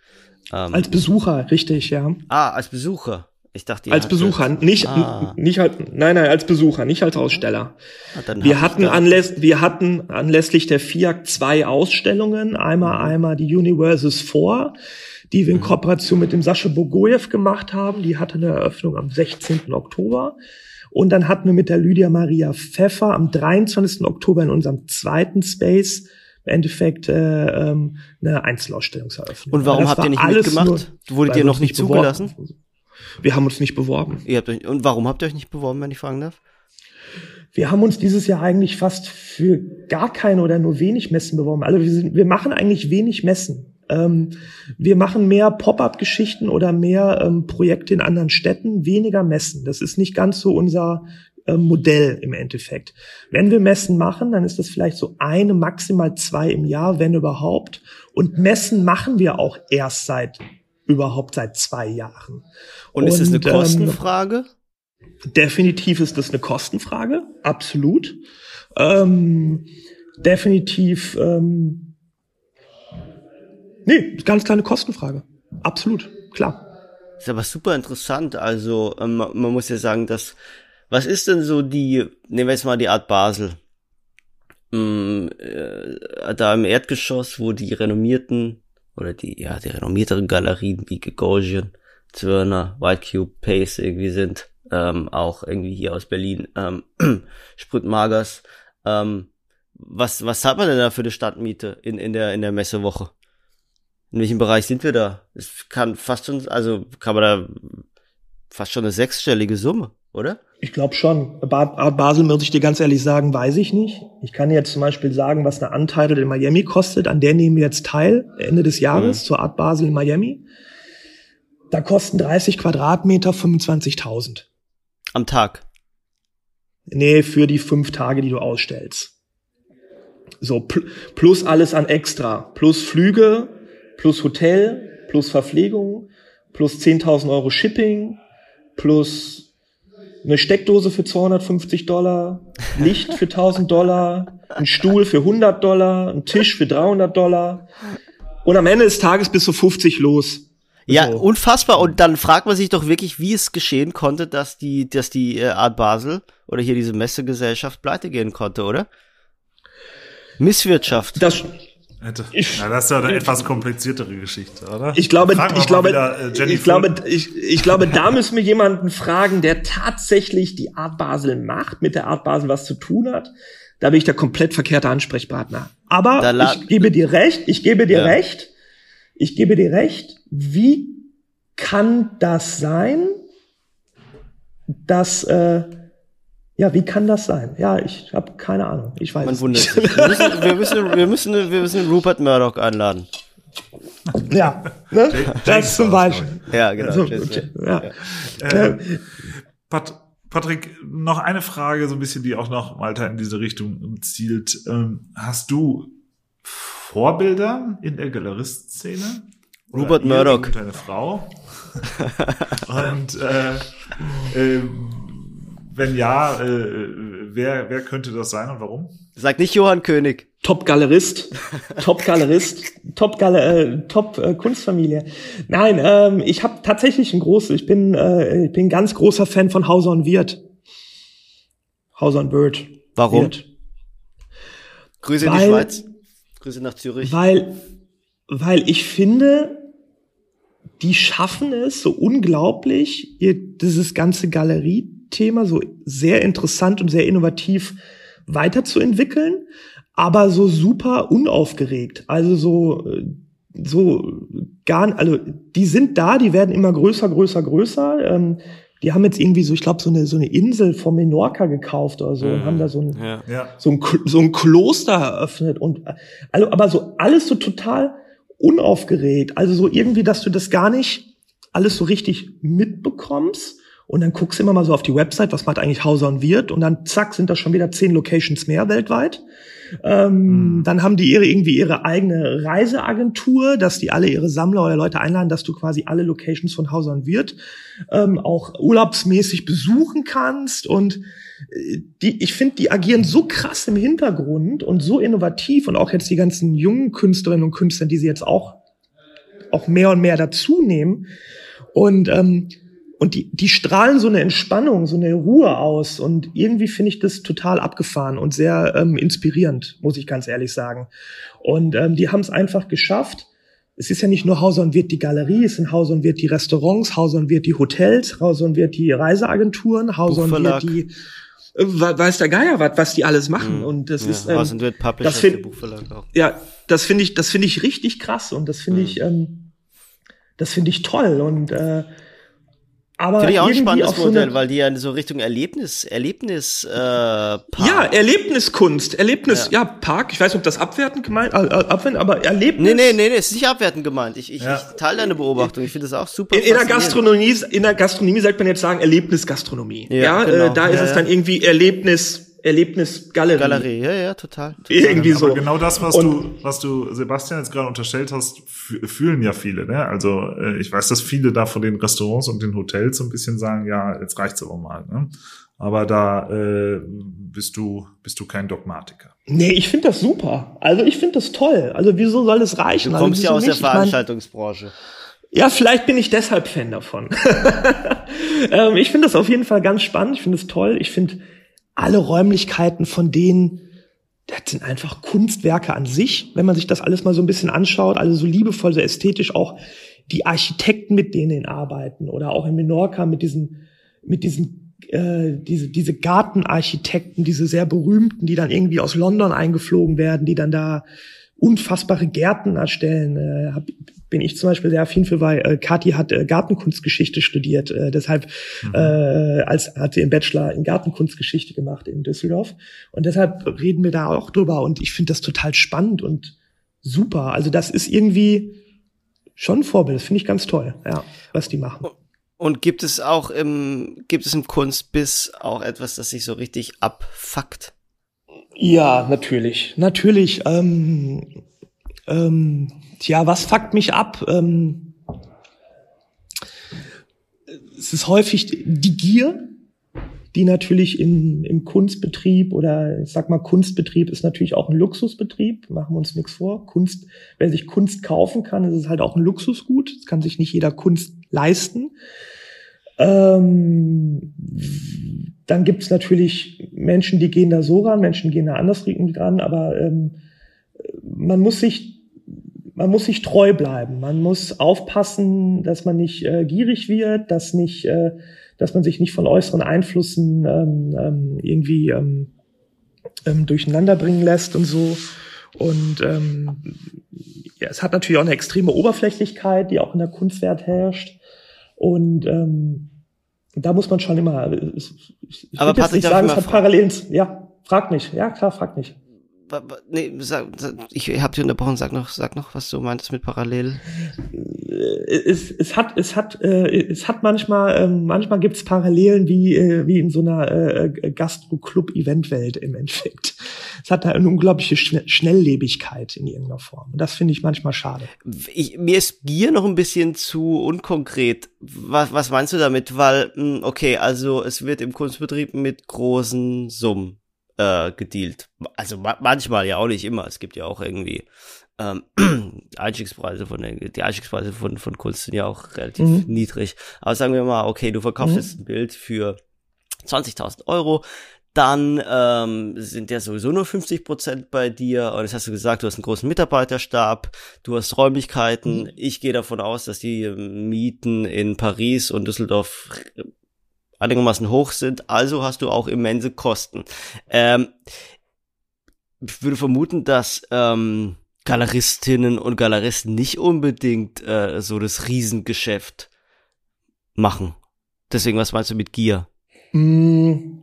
Ähm, als Besucher, richtig, ja. Ah, als Besucher. Ich dachte, als Besucher, nicht ah. nicht halt, nein, nein, als Besucher, nicht als Aussteller. Ah, wir hatten anläss, wir hatten anlässlich der FIAC zwei Ausstellungen, einmal mhm. einmal die Universes 4, die wir in mhm. Kooperation mit dem Sascha Bogojew gemacht haben. Die hatte eine Eröffnung am 16. Oktober. Und dann hatten wir mit der Lydia Maria Pfeffer am 23. Oktober in unserem zweiten Space im Endeffekt äh, ähm, eine Einzelausstellungseröffnung. Und warum habt ihr nicht mitgemacht? Nur, Wurdet ihr noch nicht zugelassen? Wir haben uns nicht beworben. Ihr habt euch, und warum habt ihr euch nicht beworben, wenn ich fragen darf? Wir haben uns dieses Jahr eigentlich fast für gar keine oder nur wenig Messen beworben. Also wir, sind, wir machen eigentlich wenig Messen. Ähm, wir machen mehr Pop-up-Geschichten oder mehr ähm, Projekte in anderen Städten, weniger Messen. Das ist nicht ganz so unser äh, Modell im Endeffekt. Wenn wir Messen machen, dann ist das vielleicht so eine, maximal zwei im Jahr, wenn überhaupt. Und Messen machen wir auch erst seit überhaupt seit zwei Jahren. Und, ist es eine Kostenfrage? Ähm, definitiv ist das eine Kostenfrage, absolut. Ähm, definitiv, ähm, nee, ganz kleine Kostenfrage, absolut, klar. Ist aber super interessant. Also ähm, man muss ja sagen, dass was ist denn so die, nehmen wir jetzt mal die Art Basel, ähm, äh, da im Erdgeschoss, wo die renommierten oder die, ja, die renommierteren Galerien wie Gagosian, Zwirner, White Cube, Pace irgendwie sind, ähm, auch irgendwie hier aus Berlin, ähm, Sprütmagers, ähm, was, was hat man denn da für eine Stadtmiete in, in der, in der Messewoche? In welchem Bereich sind wir da? Es kann fast schon, also kann man da fast schon eine sechsstellige Summe, oder? Ich glaube schon. Art Basel, muss ich dir ganz ehrlich sagen, weiß ich nicht. Ich kann jetzt zum Beispiel sagen, was eine Anteile in Miami kostet. An der nehmen wir jetzt teil, Ende des Jahres, mhm. zur Art Basel in Miami. Da kosten 30 Quadratmeter 25.000. Am Tag? Nee, für die fünf Tage, die du ausstellst. So, pl plus alles an extra. Plus Flüge, plus Hotel, plus Verpflegung, plus 10.000 Euro Shipping, plus eine Steckdose für 250 Dollar, Licht für 1000 Dollar, ein Stuhl für 100 Dollar, ein Tisch für 300 Dollar. Und am Ende des Tages bist du 50 los. Ja, so. unfassbar. Und dann fragt man sich doch wirklich, wie es geschehen konnte, dass die, dass die äh, Art Basel oder hier diese Messegesellschaft pleite gehen konnte, oder? Misswirtschaft. Das, Hätte. Ich, ja, das ist ja eine etwas kompliziertere Geschichte, oder? Ich glaube, ich glaube, wieder, äh, ich glaube, ich, ich glaube, da müssen wir jemanden fragen, der tatsächlich die Art Basel macht, mit der Art Basel was zu tun hat. da bin ich der komplett verkehrte Ansprechpartner. Aber ich gebe dir recht, ich gebe dir Ja. recht, ich gebe dir recht, wie kann das sein, dass, äh, ja, wie kann das sein? Ja, ich habe keine Ahnung, ich weiß Man wundert nicht. sich. Wir müssen, wir müssen, wir müssen, wir müssen Rupert Murdoch einladen. ja, ne? das zum Beispiel. Ja, genau. So, okay, ja. Äh, Pat Patrick, noch eine Frage, so ein bisschen, die auch noch Malta in diese Richtung zielt. Ähm, hast du Vorbilder in der Galeristszene? Oder Rupert Murdoch. Deine Frau. Und äh, ähm, wenn ja, äh, wer, wer könnte das sein und warum? Sag nicht Johann König. Top-Galerist, Top-Galerist, Top-Galer, äh, Top-Kunstfamilie. Nein, ähm, ich habe tatsächlich ein großes, ich bin, äh, ich bin ein ganz großer Fan von Hauser und Wirth. Hauser und Wirth. Warum? Wirth. Grüße in die Weil- Schweiz. Grüße nach Zürich. Weil, weil ich finde, die schaffen es so unglaublich, ihr dieses ganze Galerie-Thema so sehr interessant und sehr innovativ weiterzuentwickeln, aber so super unaufgeregt. Also so, äh, so gar, also die sind da, die werden immer größer, größer, größer. Ähm, die haben jetzt irgendwie so, ich glaube, so eine so eine Insel von Menorca gekauft oder so und haben da so ein Ja. So ein, so ein Kloster eröffnet und äh, also, aber so alles so total unaufgeregt. Also so irgendwie, dass du das gar nicht alles so richtig mitbekommst. Und dann guckst du immer mal so auf die Website, was macht eigentlich Hauser und Wirt? Und dann zack, sind da schon wieder zehn Locations mehr weltweit. Ähm, Dann haben die ihre irgendwie ihre eigene Reiseagentur, dass die alle ihre Sammler oder Leute einladen, dass du quasi alle Locations von Hauser und Wirt ähm, auch urlaubsmäßig besuchen kannst. Und äh, die, ich finde, die agieren so krass im Hintergrund und so innovativ und auch jetzt die ganzen jungen Künstlerinnen und Künstler, die sie jetzt auch auch mehr und mehr dazu nehmen. Und ähm, und die, die strahlen so eine Entspannung, so eine Ruhe aus. Und irgendwie finde ich das total abgefahren und sehr ähm, inspirierend, muss ich ganz ehrlich sagen. Und ähm, die haben es einfach geschafft. Es ist ja nicht nur Hauser und Wirt die Galerie, es sind Hauser und Wirt die Restaurants, Hauser und Wirt die Hotels, Hauser und Wirt die Reiseagenturen, Hauser und. Wirt die äh, we- weiß der Geier was, was die alles machen. Und das ist ja, ähm, House and Wirt Publisher, das find- Buchverlag auch. ja, das finde ich, das finde ich richtig krass und das finde ich, ähm, das finde ich toll und äh, aber Finde ich auch ein spannendes so Modell, weil die ja so Richtung Erlebnis, Erlebnis, äh, Park. ja Erlebniskunst, Erlebnis, ja. Park. Ich weiß nicht, ob das abwertend gemeint, äh, äh, abwertend, aber Erlebnis. Nee, nee, nee, nee, ist nicht abwertend gemeint. Ich, ich, Ja. ich teile deine Beobachtung. Ich finde das auch super. In, in der. Gastronomie, in der Gastronomie sagt man jetzt sagen Erlebnisgastronomie. Ja, Ja, genau. äh, da ist Ja, es ja. dann irgendwie Erlebnis, Erlebnisgalerie. Galerie, ja, ja, total. total. Irgendwie so. Aber genau das, was Und- du, was du Sebastian jetzt gerade unterstellt hast, fü- fühlen ja viele. Ne? Also äh, ich weiß, dass viele da von den Restaurants und den Hotels so ein bisschen sagen, ja, jetzt reicht's aber mal. Ne? Aber da äh, bist du bist du kein Dogmatiker. Nee, ich finde das super. Also ich finde das toll. Also wieso soll es reichen? Du also, kommst ja wieso aus der nicht? Ich mein- Veranstaltungsbranche. Ja, vielleicht bin ich deshalb Fan davon. ähm, ich finde das auf jeden Fall ganz spannend. Ich finde es toll. Ich finde alle Räumlichkeiten von denen, das sind einfach Kunstwerke an sich, wenn man sich das alles mal so ein bisschen anschaut, alle so liebevoll, so ästhetisch, auch die Architekten, mit denen arbeiten oder auch in Menorca mit diesen, mit diesen, äh, diese, diese Gartenarchitekten, diese sehr berühmten, die dann irgendwie aus London eingeflogen werden, die dann da unfassbare Gärten erstellen. Äh, hab, bin ich zum Beispiel sehr affin für, weil äh, Kathi hat äh, Gartenkunstgeschichte studiert. Äh, deshalb äh, als hat sie im Bachelor in Gartenkunstgeschichte gemacht in Düsseldorf. Und deshalb reden wir da auch drüber. Und ich finde das total spannend und super. Also das ist irgendwie schon ein Vorbild. Das finde ich ganz toll, ja, was die machen. Und gibt es auch im, gibt es im Kunstbiss auch etwas, das sich so richtig abfuckt? Ja, natürlich. Natürlich. Ähm, ähm, tja, was fuckt mich ab? Ähm, es ist häufig die Gier, die natürlich in, im Kunstbetrieb oder ich sag mal, Kunstbetrieb ist natürlich auch ein Luxusbetrieb, machen wir uns nichts vor. Kunst, wer sich Kunst kaufen kann, ist es halt auch ein Luxusgut. Es kann sich nicht jeder Kunst leisten. Ähm, dann gibt's natürlich Menschen, die gehen da so ran, Menschen gehen da anders ran, aber ähm, man muss sich man muss sich treu bleiben. Man muss aufpassen, dass man nicht äh, gierig wird, dass nicht, äh, dass man sich nicht von äußeren Einflüssen ähm, ähm, irgendwie ähm, ähm, durcheinander bringen lässt und so. Und ähm, ja, es hat natürlich auch eine extreme Oberflächlichkeit, die auch in der Kunstwert herrscht. Und ähm, da muss man schon immer. Ich, ich Aber Patrick, nicht sagen, es hat Parallelen. Ja, frag mich. Ja, klar, frag wa- Nee, sag, ich habe dich unterbrochen. Sag noch, sag noch, was du meintest mit parallel. es, es hat es hat äh, es hat manchmal ähm, manchmal gibt es Parallelen wie äh, wie in so einer äh, Gastro-Club-Event-Welt im Endeffekt. Es hat da eine unglaubliche Schne Schnelllebigkeit in irgendeiner Form. Und das finde ich manchmal schade. Ich, mir ist Gier noch ein bisschen zu unkonkret. Was, was meinst du damit? Weil, mh, okay, also es wird im Kunstbetrieb mit großen Summen äh, gedealt. Also ma manchmal ja auch nicht immer. Es gibt ja auch irgendwie ähm, Einstiegspreise von der, die Einstiegspreise von, von Kunst sind ja auch relativ Mhm. niedrig. Aber sagen wir mal, okay, du verkaufst Mhm. jetzt ein Bild für 20.000 Euro, dann ähm, sind ja sowieso nur 50 Prozent bei dir. Und jetzt hast du gesagt, du hast einen großen Mitarbeiterstab, du hast Räumlichkeiten. Ich gehe davon aus, dass die ähm, Mieten in Paris und Düsseldorf einigermaßen hoch sind. Also hast du auch immense Kosten. Ähm, ich würde vermuten, dass ähm, Galeristinnen und Galeristen nicht unbedingt äh, so das Riesengeschäft machen. Deswegen, was meinst du mit Gier? Mm,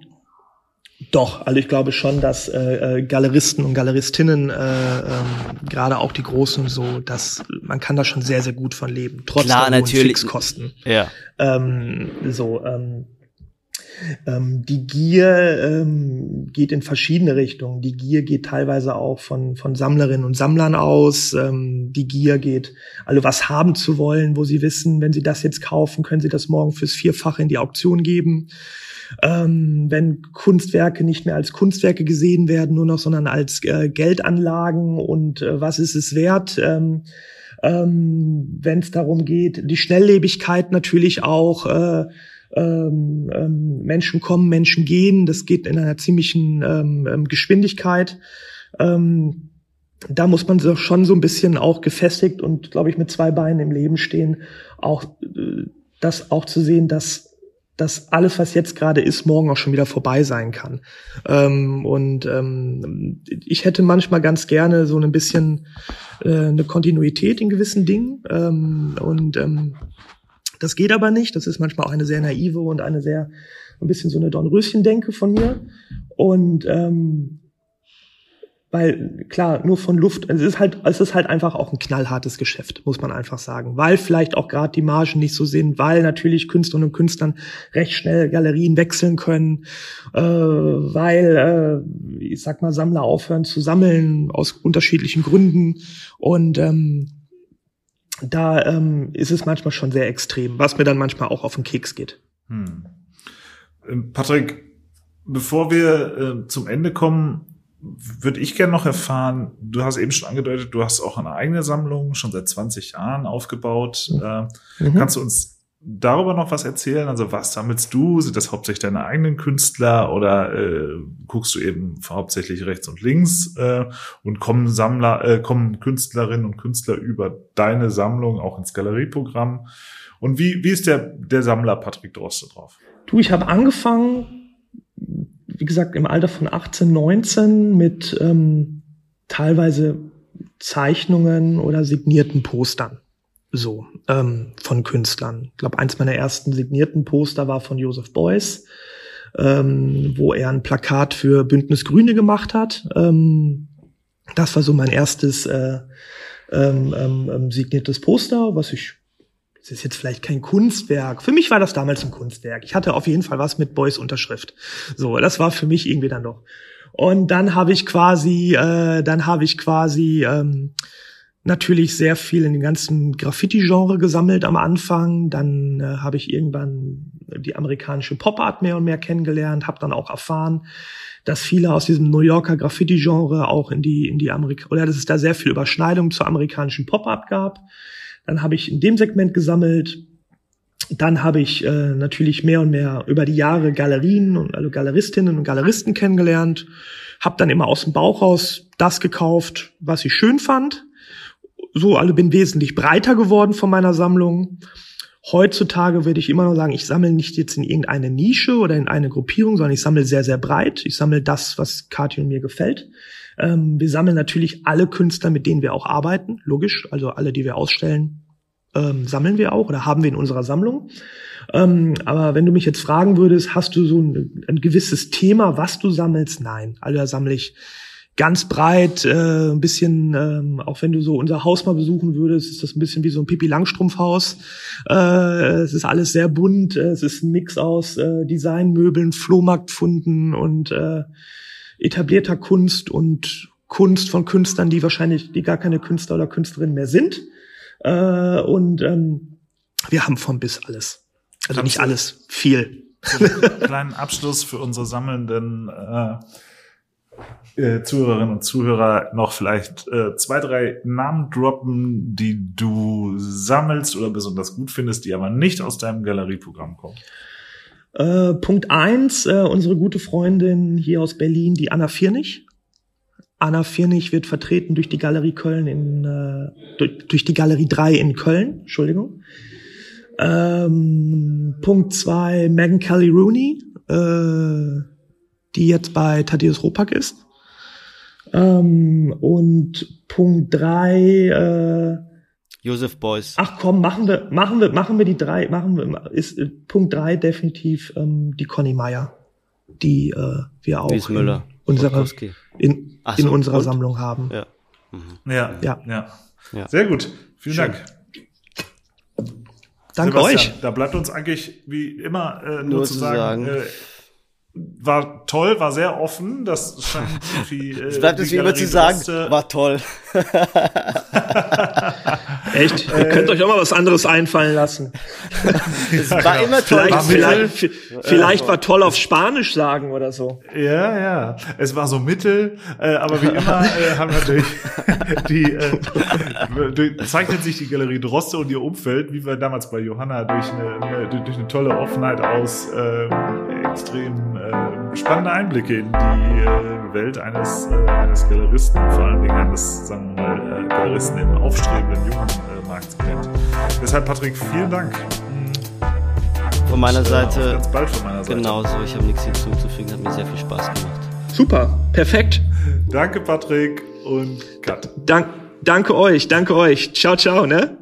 Doch, also ich glaube schon, dass äh, äh, Galeristen und Galeristinnen, äh, ähm, gerade auch die Großen so, dass man kann da schon sehr, sehr gut von leben, trotz Klar, der hohen natürlich. Fixkosten. Ja. Ähm, so, ähm, ähm, die Gier ähm, geht in verschiedene Richtungen. Die Gier geht teilweise auch von, von Sammlerinnen und Sammlern aus. Ähm, die Gier geht, also was haben zu wollen, wo sie wissen, wenn sie das jetzt kaufen, können sie das morgen fürs Vierfache in die Auktion geben. Ähm, wenn Kunstwerke nicht mehr als Kunstwerke gesehen werden, nur noch, sondern als äh, Geldanlagen und äh, was ist es wert? Ähm, ähm, wenn es darum geht, die Schnelllebigkeit natürlich auch, äh, ähm, ähm, Menschen kommen, Menschen gehen, das geht in einer ziemlichen ähm, ähm, Geschwindigkeit. Ähm, da muss man so schon so ein bisschen auch gefestigt und, glaube ich, mit zwei Beinen im Leben stehen, auch äh, das auch zu sehen, dass dass alles, was jetzt gerade ist, morgen auch schon wieder vorbei sein kann. Ähm, und ähm, ich hätte manchmal ganz gerne so ein bisschen äh, eine Kontinuität in gewissen Dingen. Ähm, und ähm, das geht aber nicht. Das ist manchmal auch eine sehr naive und eine sehr ein bisschen so eine Dornröschen-Denke von mir. Und ähm, weil klar, nur von Luft, es ist halt, es ist halt einfach auch ein knallhartes Geschäft, muss man einfach sagen. Weil vielleicht auch gerade die Margen nicht so sind, weil natürlich Künstlerinnen und Künstlern recht schnell Galerien wechseln können, äh, weil, äh, ich sag mal, Sammler aufhören zu sammeln aus unterschiedlichen Gründen. Und ähm, da ähm, ist es manchmal schon sehr extrem, was mir dann manchmal auch auf den Keks geht. Hm. Ähm, Patrick, bevor wir äh, zum Ende kommen, würde ich gerne noch erfahren, du hast eben schon angedeutet, du hast auch eine eigene Sammlung schon seit 20 Jahren aufgebaut. Äh, Mhm. Kannst du uns darüber noch was erzählen? Also was sammelst du? Sind das hauptsächlich deine eigenen Künstler oder äh, guckst du eben hauptsächlich rechts und links äh, und kommen Sammler, äh, kommen Künstlerinnen und Künstler über deine Sammlung auch ins Galerieprogramm? Und wie, wie ist der, der Sammler Patrick Droste drauf? Du, ich habe angefangen, wie gesagt, im Alter von 18, 19 mit ähm, teilweise Zeichnungen oder signierten Postern. So, ähm, von Künstlern. Ich glaube, eins meiner ersten signierten Poster war von Joseph Beuys, ähm, wo er ein Plakat für Bündnis Grüne gemacht hat. Ähm, das war so mein erstes äh, ähm, ähm, ähm, signiertes Poster, was ich das ist jetzt vielleicht kein Kunstwerk. Für mich war das damals ein Kunstwerk. Ich hatte auf jeden Fall was mit Beuys Unterschrift. So, das war für mich irgendwie dann doch. Und dann habe ich quasi, äh, dann habe ich quasi ähm, natürlich sehr viel in den ganzen Graffiti-Genre gesammelt am Anfang. Dann äh, habe ich irgendwann die amerikanische Pop-Art mehr und mehr kennengelernt, habe dann auch erfahren, dass viele aus diesem New Yorker Graffiti-Genre auch in die in die Amerika oder dass es da sehr viel Überschneidung zur amerikanischen Pop-Art gab. Dann habe ich in dem Segment gesammelt. Dann habe ich äh, natürlich mehr und mehr über die Jahre Galerien und also Galeristinnen und Galeristen kennengelernt. Habe dann immer aus dem Bauch raus das gekauft, was ich schön fand. So, also bin wesentlich breiter geworden von meiner Sammlung. Heutzutage würde ich immer noch sagen, ich sammle nicht jetzt in irgendeine Nische oder in eine Gruppierung, sondern ich sammle sehr, sehr breit. Ich sammle das, was Kathi und mir gefällt. Ähm, wir sammeln natürlich alle Künstler, mit denen wir auch arbeiten, logisch. Also alle, die wir ausstellen, ähm, sammeln wir auch oder haben wir in unserer Sammlung. Ähm, aber wenn du mich jetzt fragen würdest, hast du so ein, ein gewisses Thema, was du sammelst? Nein. Also da sammle ich ganz breit, äh, ein bisschen, ähm, auch wenn du so unser Haus mal besuchen würdest, ist das ein bisschen wie so ein Pipi Langstrumpfhaus. Äh, es ist alles sehr bunt, äh, es ist ein Mix aus äh, Designmöbeln, Flohmarktfunden und äh, etablierter Kunst und Kunst von Künstlern, die wahrscheinlich, die gar keine Künstler oder Künstlerinnen mehr sind. Äh, und ähm, wir haben von bis alles. Also nicht alles, viel. kleinen Abschluss für unsere sammelnden äh, äh, Zuhörerinnen und Zuhörer noch vielleicht äh, zwei, drei Namen droppen, die du sammelst oder besonders gut findest, die aber nicht aus deinem Galerieprogramm kommen. Äh, Punkt eins, äh, unsere gute Freundin hier aus Berlin, die Anna Firnig. Anna Firnig wird vertreten durch die Galerie Köln in, äh, durch, durch die Galerie 3 in Köln, Entschuldigung. Ähm, Punkt zwei, Megan Kelly Rooney, äh, die jetzt bei Thaddeus Ropack ist. Ähm, und Punkt drei, äh, Josef Beuys. Ach komm, machen wir, machen wir, machen wir die drei, machen wir, ist äh, Punkt drei definitiv ähm, die Conny Meyer, die äh, wir auch Wies Müller. in unserer, in, Ach in so, unserer und? Sammlung haben. Ja. Ja, Ja. ja. Ja. Sehr gut. Vielen Schön. Dank. Danke Sebastian, euch. Da bleibt uns eigentlich wie immer äh, nur, Nur zu zu sagen, sagen. Äh, war toll, war sehr offen. Das scheint irgendwie. Äh, Es bleibt es wie immer zu sagen, Droste- war toll. Echt? Ihr könnt euch auch mal was anderes einfallen lassen. Es war immer toll. Vielleicht, War vielleicht, vielleicht war toll auf Spanisch sagen oder so. Ja, ja. Es war so mittel, äh, aber wie immer äh, haben natürlich die äh, durch, zeichnet sich die Galerie Droste und ihr Umfeld, wie wir damals bei Johanna, durch eine, eine, durch eine tolle Offenheit aus, äh, extrem äh, spannende Einblicke in die äh, Welt eines, äh, eines Galeristen, vor allen Dingen eines, sagen wir mal, äh, Galeristen im aufstrebenden jungen äh, Markt kennt. Deshalb, Patrick, vielen Dank. Von meiner Äh, Seite Ganz bald von meiner Seite. genauso. Ich habe nichts hinzuzufügen. Hat mir sehr viel Spaß gemacht. Super, perfekt. Danke, Patrick und Cut. Dank, danke euch, danke euch. Ciao, ciao, ne?